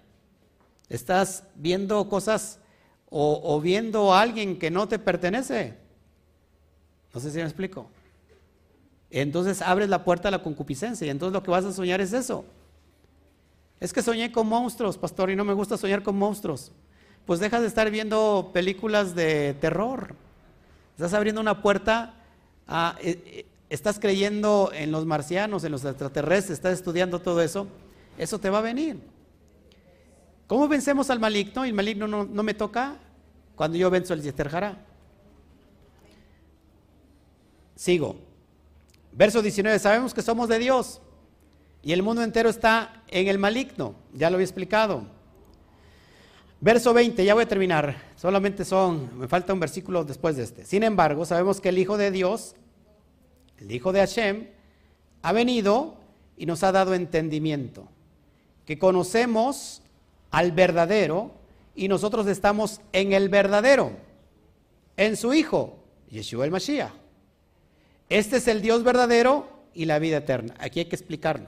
Estás viendo cosas o, viendo a alguien que no te pertenece. No sé si me explico. Entonces abres la puerta a la concupiscencia y entonces lo que vas a soñar es eso. Es que soñé con monstruos, pastor, y no me gusta soñar con monstruos. Pues dejas de estar viendo películas de terror. Estás abriendo una puerta eh, eh, estás creyendo en los marcianos, en los extraterrestres, estás estudiando todo eso, eso te va a venir. ¿Cómo vencemos al maligno? Y el maligno no, me toca cuando yo venzo el Yesterjara. Sigo. Verso 19, sabemos que somos de Dios y el mundo entero está en el maligno, ya lo había explicado. Verso 20, ya voy a terminar, solamente son, me falta un versículo después de este. Sin embargo, sabemos que el Hijo de Dios, el Hijo de Hashem, ha venido y nos ha dado entendimiento, que conocemos al verdadero y nosotros estamos en el verdadero, en su Hijo, Yeshua el Mashiach. Este es el Dios verdadero y la vida eterna. Aquí hay que explicarlo.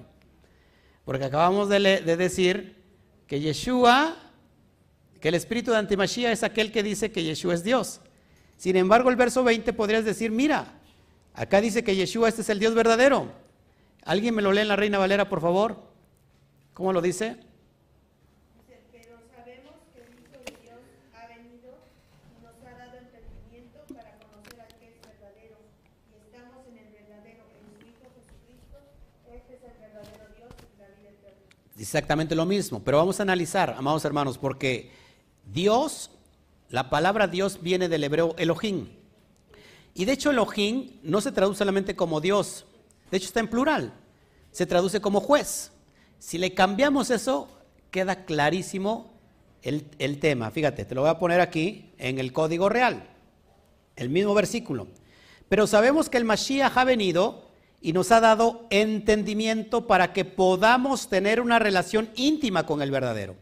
Porque acabamos de, de decir que Yeshua, que el espíritu de Antimashia es aquel que dice que Yeshua es Dios. Sin embargo, el verso 20 podrías decir, mira, acá dice que Yeshua este es el Dios verdadero. ¿Alguien me lo lee en la Reina Valera, por favor? ¿Cómo lo? Dice, pero sabemos que el Hijo de Dios ha venido y nos ha dado entendimiento para conocer al que es verdadero. Y estamos en el verdadero, en su Hijo Jesucristo. Este. Exactamente lo mismo, pero vamos a analizar, amados hermanos, porque Dios, la palabra Dios viene del hebreo Elohim. Y de hecho Elohim no se traduce solamente como Dios, de hecho está en plural, se traduce como juez. Si le cambiamos eso, queda clarísimo el, el tema. Fíjate, te lo voy a poner aquí en el código real, el mismo versículo. Pero sabemos que el Mashiach ha venido y nos ha dado entendimiento para que podamos tener una relación íntima con el verdadero.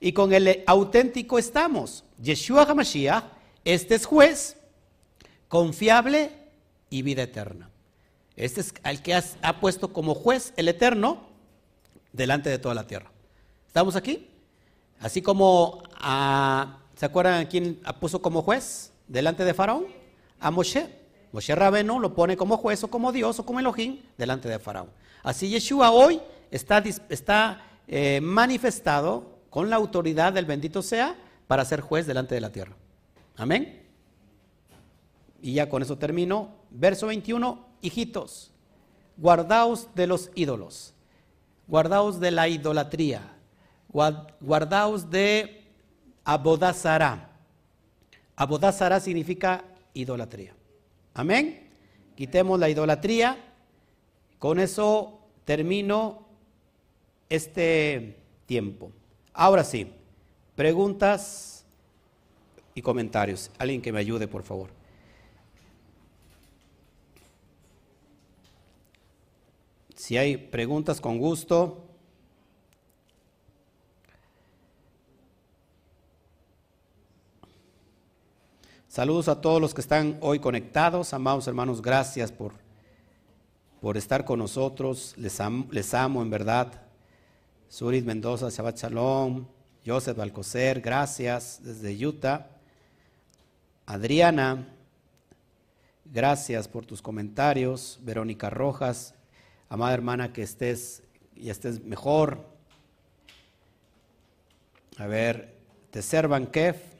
Y con el auténtico estamos. Yeshua HaMashiach, este es juez, confiable y vida eterna. Este es el que has- ha puesto como juez el eterno delante de toda la tierra. ¿Estamos aquí? Así como, a- ¿se acuerdan quién puso como juez delante de Faraón? A Moshe. Moshe Rabeno lo pone como juez o como Dios o como Elohim delante de Faraón. Así Yeshua hoy está, eh, manifestado con la autoridad del bendito sea para ser juez delante de la tierra. Amén. Y ya con eso termino. Verso 21, hijitos, guardaos de los ídolos, guardaos de la idolatría, guard- guardaos de abodazara. Abodazara significa idolatría. Amén. Quitemos la idolatría. Con eso termino este tiempo. Ahora sí, preguntas y comentarios. Alguien que me ayude, por favor. Si hay preguntas, con gusto. Saludos a todos los que están hoy conectados. Amados hermanos, gracias por, por estar con nosotros. Les, am- les amo en verdad. Surit Mendoza, Shabbat Shalom. Joseph Alcocer, gracias desde Utah. Adriana, gracias por tus comentarios. Verónica Rojas, amada hermana, que estés y estés mejor. A ver, Teservan Kef,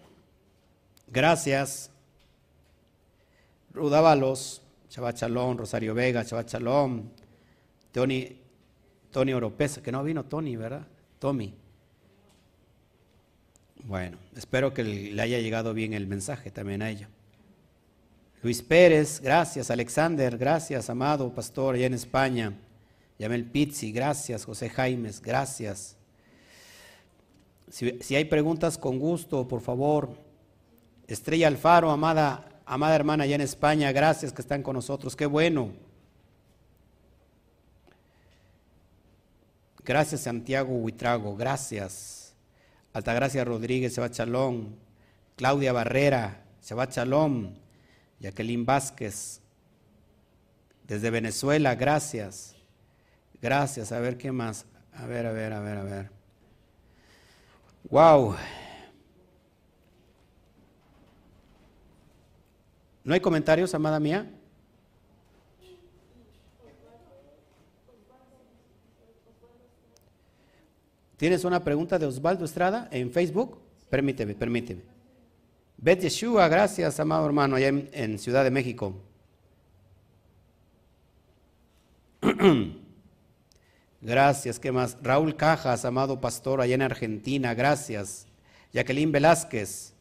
gracias. Rudávalos, Shabbat Shalom, Rosario Vega, Shabbat Shalom. Tony, Tony Oropesa, que no vino Tony, ¿verdad? Tommy. Bueno, espero que le haya llegado bien el mensaje también a ella. Luis Pérez, gracias. Alexander, gracias, amado pastor, allá en España. Yamel Pizzi, gracias. José Jaimes, gracias. Si hay preguntas, con gusto, por favor. Estrella Alfaro, amada, amada hermana allá en España, gracias que están con nosotros. Qué bueno. Gracias Santiago Huitrago, gracias. Altagracia Rodríguez, Shabbat Shalom. Claudia Barrera, Shabbat Shalom. Jacqueline Vázquez, desde Venezuela, gracias. Gracias, a ver qué más. A ver, a ver, a ver, a ver. Wow. ¿No hay comentarios, amada mía? ¿Tienes una pregunta de Osvaldo Estrada en Facebook? Permíteme, permíteme. Bet Yeshua, gracias, amado hermano, allá en, en Ciudad de México. Gracias, ¿qué más? Raúl Cajas, amado pastor, allá en Argentina, gracias. Jacqueline Velázquez.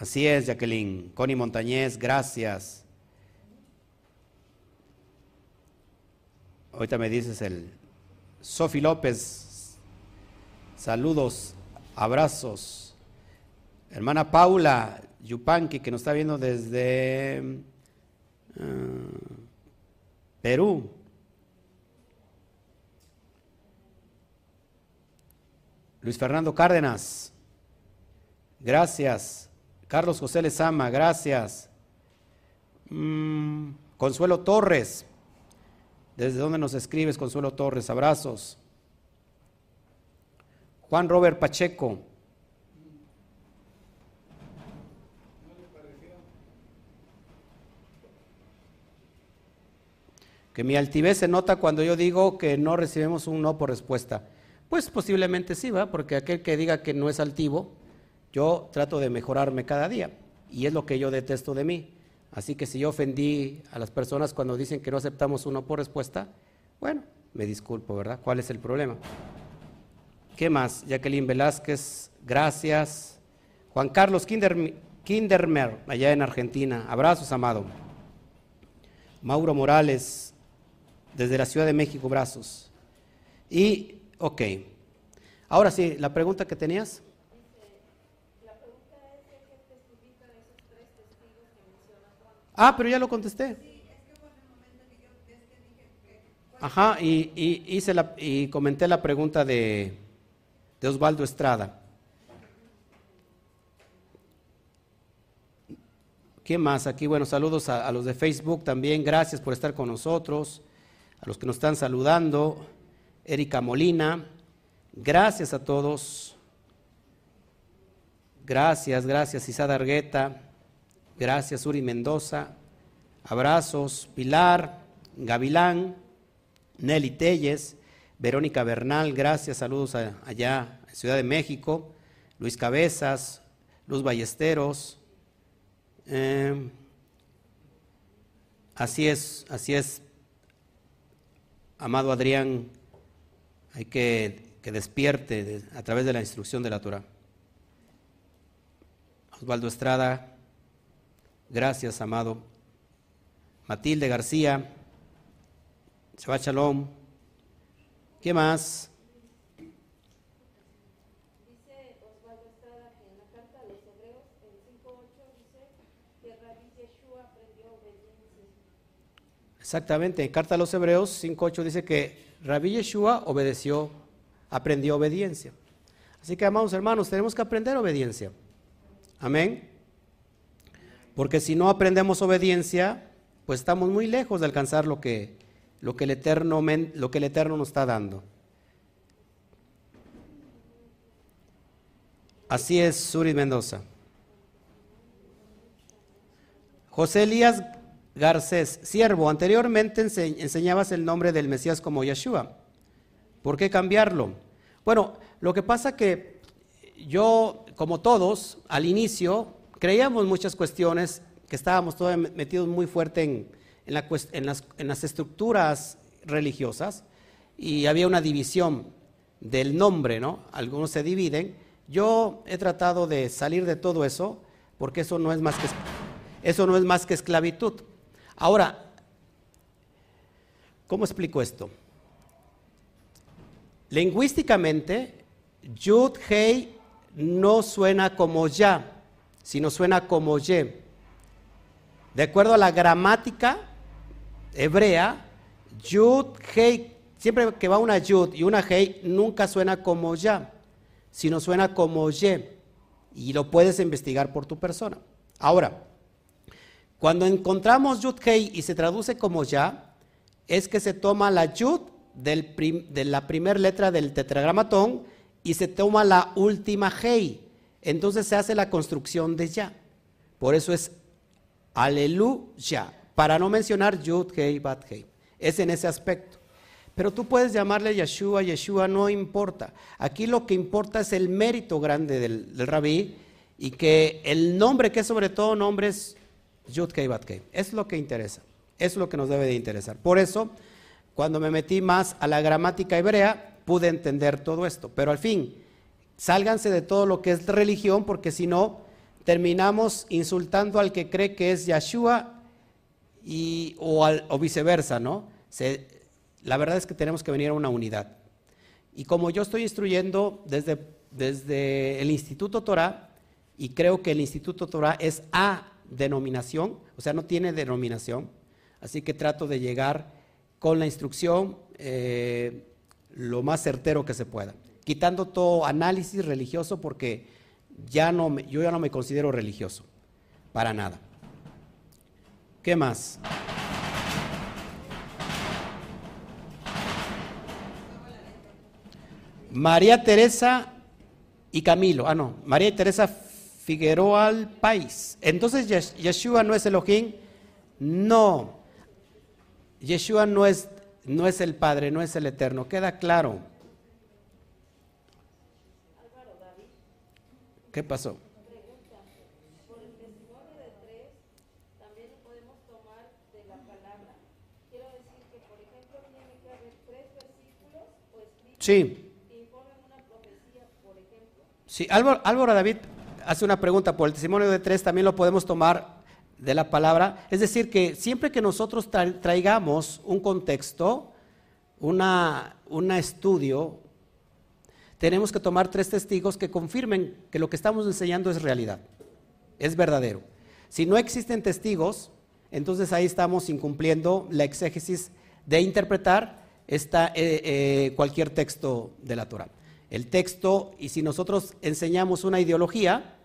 Así es, Jacqueline. Connie Montañez, gracias. Ahorita me dices el Sofi López. Saludos, abrazos. Hermana Paula Yupanqui, que nos está viendo desde uh, Perú. Luis Fernando Cárdenas, gracias. Carlos José Lezama, gracias. Mm, Consuelo Torres, ¿desde dónde nos escribes, Consuelo Torres? Abrazos. Juan Robert Pacheco. Que mi altivez se nota cuando yo digo que no recibimos un no por respuesta. Pues posiblemente sí, va, porque aquel que diga que no es altivo, yo trato de mejorarme cada día y es lo que yo detesto de mí. Así que si yo ofendí a las personas cuando dicen que no aceptamos uno por respuesta, bueno, me disculpo, ¿verdad? ¿Cuál es el problema? ¿Qué más? Jacqueline Velázquez, gracias. Juan Carlos Kindermer, allá en Argentina, abrazos, amado. Mauro Morales, desde la Ciudad de México, abrazos. Y Ok. Ahora sí, la pregunta que tenías. Ah, pero ya lo contesté. Ajá, y, hice la, y comenté la pregunta de, Osvaldo Estrada. ¿Qué más? Aquí, bueno, saludos a, a, los de Facebook también. Gracias por estar con nosotros. A los que nos están saludando. Erika Molina. Gracias a todos. Gracias, gracias Isada Argueta. Gracias Uri Mendoza. Abrazos. Pilar, Gavilán, Nelly Telles, Verónica Bernal. Gracias, saludos allá en Ciudad de México. Luis Cabezas, Luz Ballesteros. Eh, así es, así es. Amado Adrián hay que que despierte a través de la instrucción de la Torah. Osvaldo Estrada, gracias, amado. Matilde García, Shabbat Shalom. ¿Qué más? Dice Osvaldo Estrada que en la carta a los hebreos, en 5.8, dice que Rabbi Yeshua aprendió obediencia. Exactamente, en carta a los hebreos 5.8 dice que Rabbi Yeshua obedeció, aprendió obediencia. Así que, amados hermanos, tenemos que aprender obediencia. Amén. Porque si no aprendemos obediencia, pues estamos muy lejos de alcanzar lo que, lo que, el, eterno, lo que el Eterno nos está dando. Así es, Suri Mendoza. José Elías Garcés, siervo, anteriormente enseñabas el nombre del Mesías como Yeshua. ¿Por qué cambiarlo? Bueno, lo que pasa que yo, como todos, al inicio creíamos muchas cuestiones que estábamos todavía metidos muy fuerte en, las, estructuras religiosas y había una división del nombre, ¿no? Algunos se dividen. Yo he tratado de salir de todo eso porque eso no es más que, eso no es más que esclavitud. Ahora, ¿cómo explico esto? Lingüísticamente, Yud Hei no suena como ya, sino suena como ye. De acuerdo a la gramática hebrea, Yud Hei siempre que va una yud y una hei, nunca suena como ya, sino suena como ye. Y lo puedes investigar por tu persona. Ahora, cuando encontramos yud hei y se traduce como ya, es que se toma la yud del de la primera letra del tetragramatón y se toma la última hei. Entonces se hace la construcción de ya. Por eso es aleluya, para no mencionar yud hei bat hei. Es en ese aspecto. Pero tú puedes llamarle Yeshua, Yeshua, no importa. Aquí lo que importa es el mérito grande del, rabí y que el nombre, que sobre todo nombre, es Yud Kei Bat Kei. Es lo que interesa. Es lo que nos debe de interesar. Por eso, cuando me metí más a la gramática hebrea, pude entender todo esto. Pero al fin, sálganse de todo lo que es religión, porque si no, terminamos insultando al que cree que es Yeshua y, o, al- o viceversa, ¿no? Se- la verdad es que tenemos que venir a una unidad. Y como yo estoy instruyendo desde, desde el Instituto Torah, y creo que el Instituto Torah es a denominación, o sea, no tiene denominación, así que trato de llegar con la instrucción eh, lo más certero que se pueda, quitando todo análisis religioso porque ya no yo ya no me considero religioso, para nada. ¿Qué más? María Teresa y Camilo. Ah, no. María Teresa Figueroa al país. Entonces, Yesh- Yeshua no es Elohim. No. Yeshua no es, no es el Padre, no es el Eterno. Queda claro. ¿Qué pasó? Por el testimonio de tres, también lo podemos tomar de la palabra. Quiero decir que, por ejemplo, tiene que haber tres versículos o escritos Sí. Sí, Álvaro, Álvaro David hace una pregunta por el testimonio de tres, también lo podemos tomar de la palabra. Es decir, que siempre que nosotros tra- traigamos un contexto, una, un estudio, tenemos que tomar tres testigos que confirmen que lo que estamos enseñando es realidad, es verdadero. Si no existen testigos, entonces ahí estamos incumpliendo la exégesis de interpretar esta, eh, eh, cualquier texto de la Torah. El texto, y si nosotros enseñamos una ideología,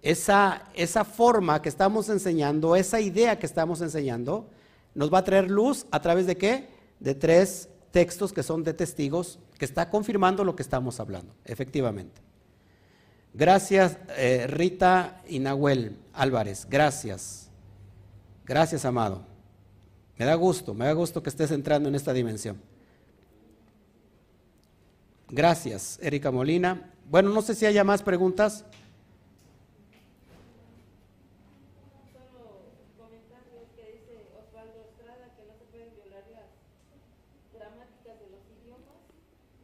esa, esa forma que estamos enseñando, esa idea que estamos enseñando, nos va a traer luz a través de qué? De tres textos que son de testigos, que está confirmando lo que estamos hablando, efectivamente. Gracias, eh, Rita y Nahuel Álvarez, gracias. Gracias, amado. Me da gusto, me da gusto que estés entrando en esta dimensión. Gracias, Erika Molina. Bueno, no sé si haya más preguntas. Solo comentarios que dice Osvaldo Estrada que no se pueden violar las gramáticas de los idiomas.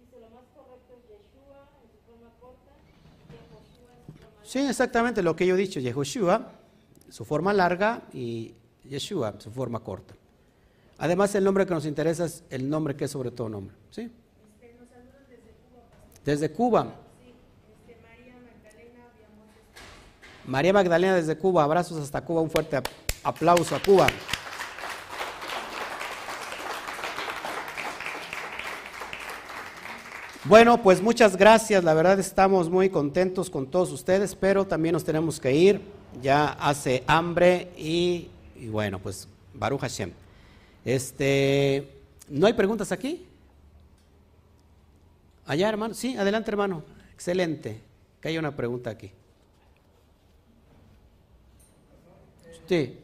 Dice lo más correcto es Yeshua en su forma corta y Yehoshua en su forma Sí, exactamente lo que yo he dicho, Yehoshua, su forma larga y Yeshua, su forma corta. Además, el nombre que nos interesa es el nombre que es sobre todo nombre. ¿sí? Desde Cuba. María Magdalena desde Cuba, abrazos hasta Cuba, un fuerte ap- aplauso a Cuba. Bueno, pues muchas gracias, la verdad estamos muy contentos con todos ustedes, pero también nos tenemos que ir, ya hace hambre y, bueno, pues Baruch Hashem. Este, ¿no hay preguntas aquí? Allá, hermano, sí, adelante, hermano, excelente, que haya una pregunta aquí. Sí.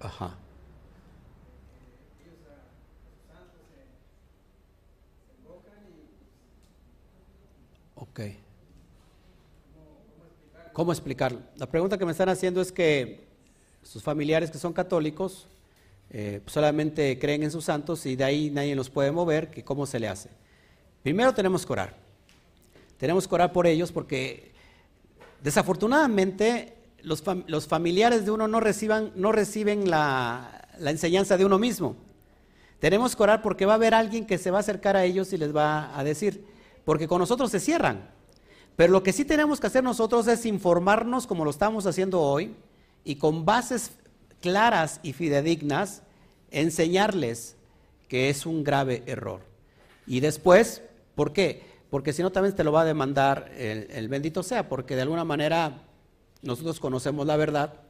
Ajá. Ok. ¿Cómo explicarlo? La pregunta que me están haciendo es que sus familiares que son católicos eh, solamente creen en sus santos y de ahí nadie los puede mover, que ¿cómo se le hace? Primero tenemos que orar. Tenemos que orar por ellos porque desafortunadamente los, familiares de uno no reciben la, la enseñanza de uno mismo. Tenemos que orar porque va a haber alguien que se va a acercar a ellos y les va a decir, porque con nosotros se cierran. Pero lo que sí tenemos que hacer nosotros es informarnos como lo estamos haciendo hoy y con bases claras y fidedignas enseñarles que es un grave error. Y después, ¿por qué? Porque si no también te lo va a demandar el, bendito sea, porque de alguna manera nosotros conocemos la verdad.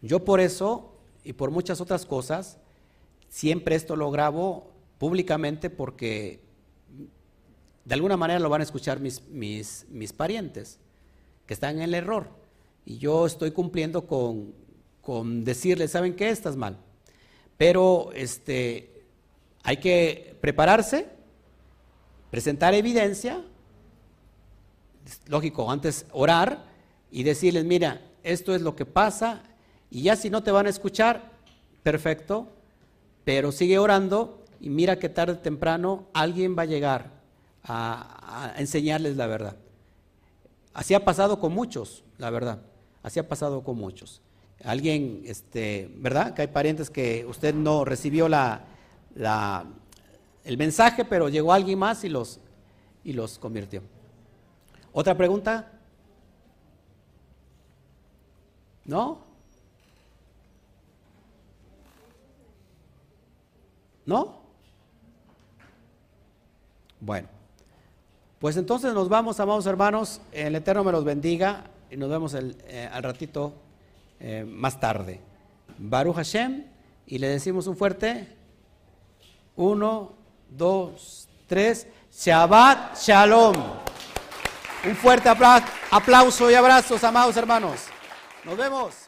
Yo por eso y por muchas otras cosas, siempre esto lo grabo públicamente porque de alguna manera lo van a escuchar mis, mis, mis parientes que están en el error. Y yo estoy cumpliendo con, con decirles, ¿saben qué? Estás mal. Pero este, hay que prepararse, presentar evidencia, lógico, antes orar y decirles, mira, esto es lo que pasa, y ya si no te van a escuchar, perfecto, pero sigue orando y mira que tarde o temprano alguien va a llegar a, enseñarles la verdad. Así ha pasado con muchos, la verdad, así ha pasado con muchos alguien, este, ¿verdad? Que hay parientes que usted no recibió la, la, el mensaje, pero llegó alguien más y los, y los convirtió. ¿Otra pregunta? ¿No? ¿No? Bueno, pues entonces nos vamos, amados hermanos, el Eterno me los bendiga y nos vemos eh, al ratito eh, más tarde. Baruch Hashem, y le decimos un fuerte, uno, dos, tres, Shabbat Shalom. Un fuerte aplauso y abrazos, amados hermanos. Nos vemos.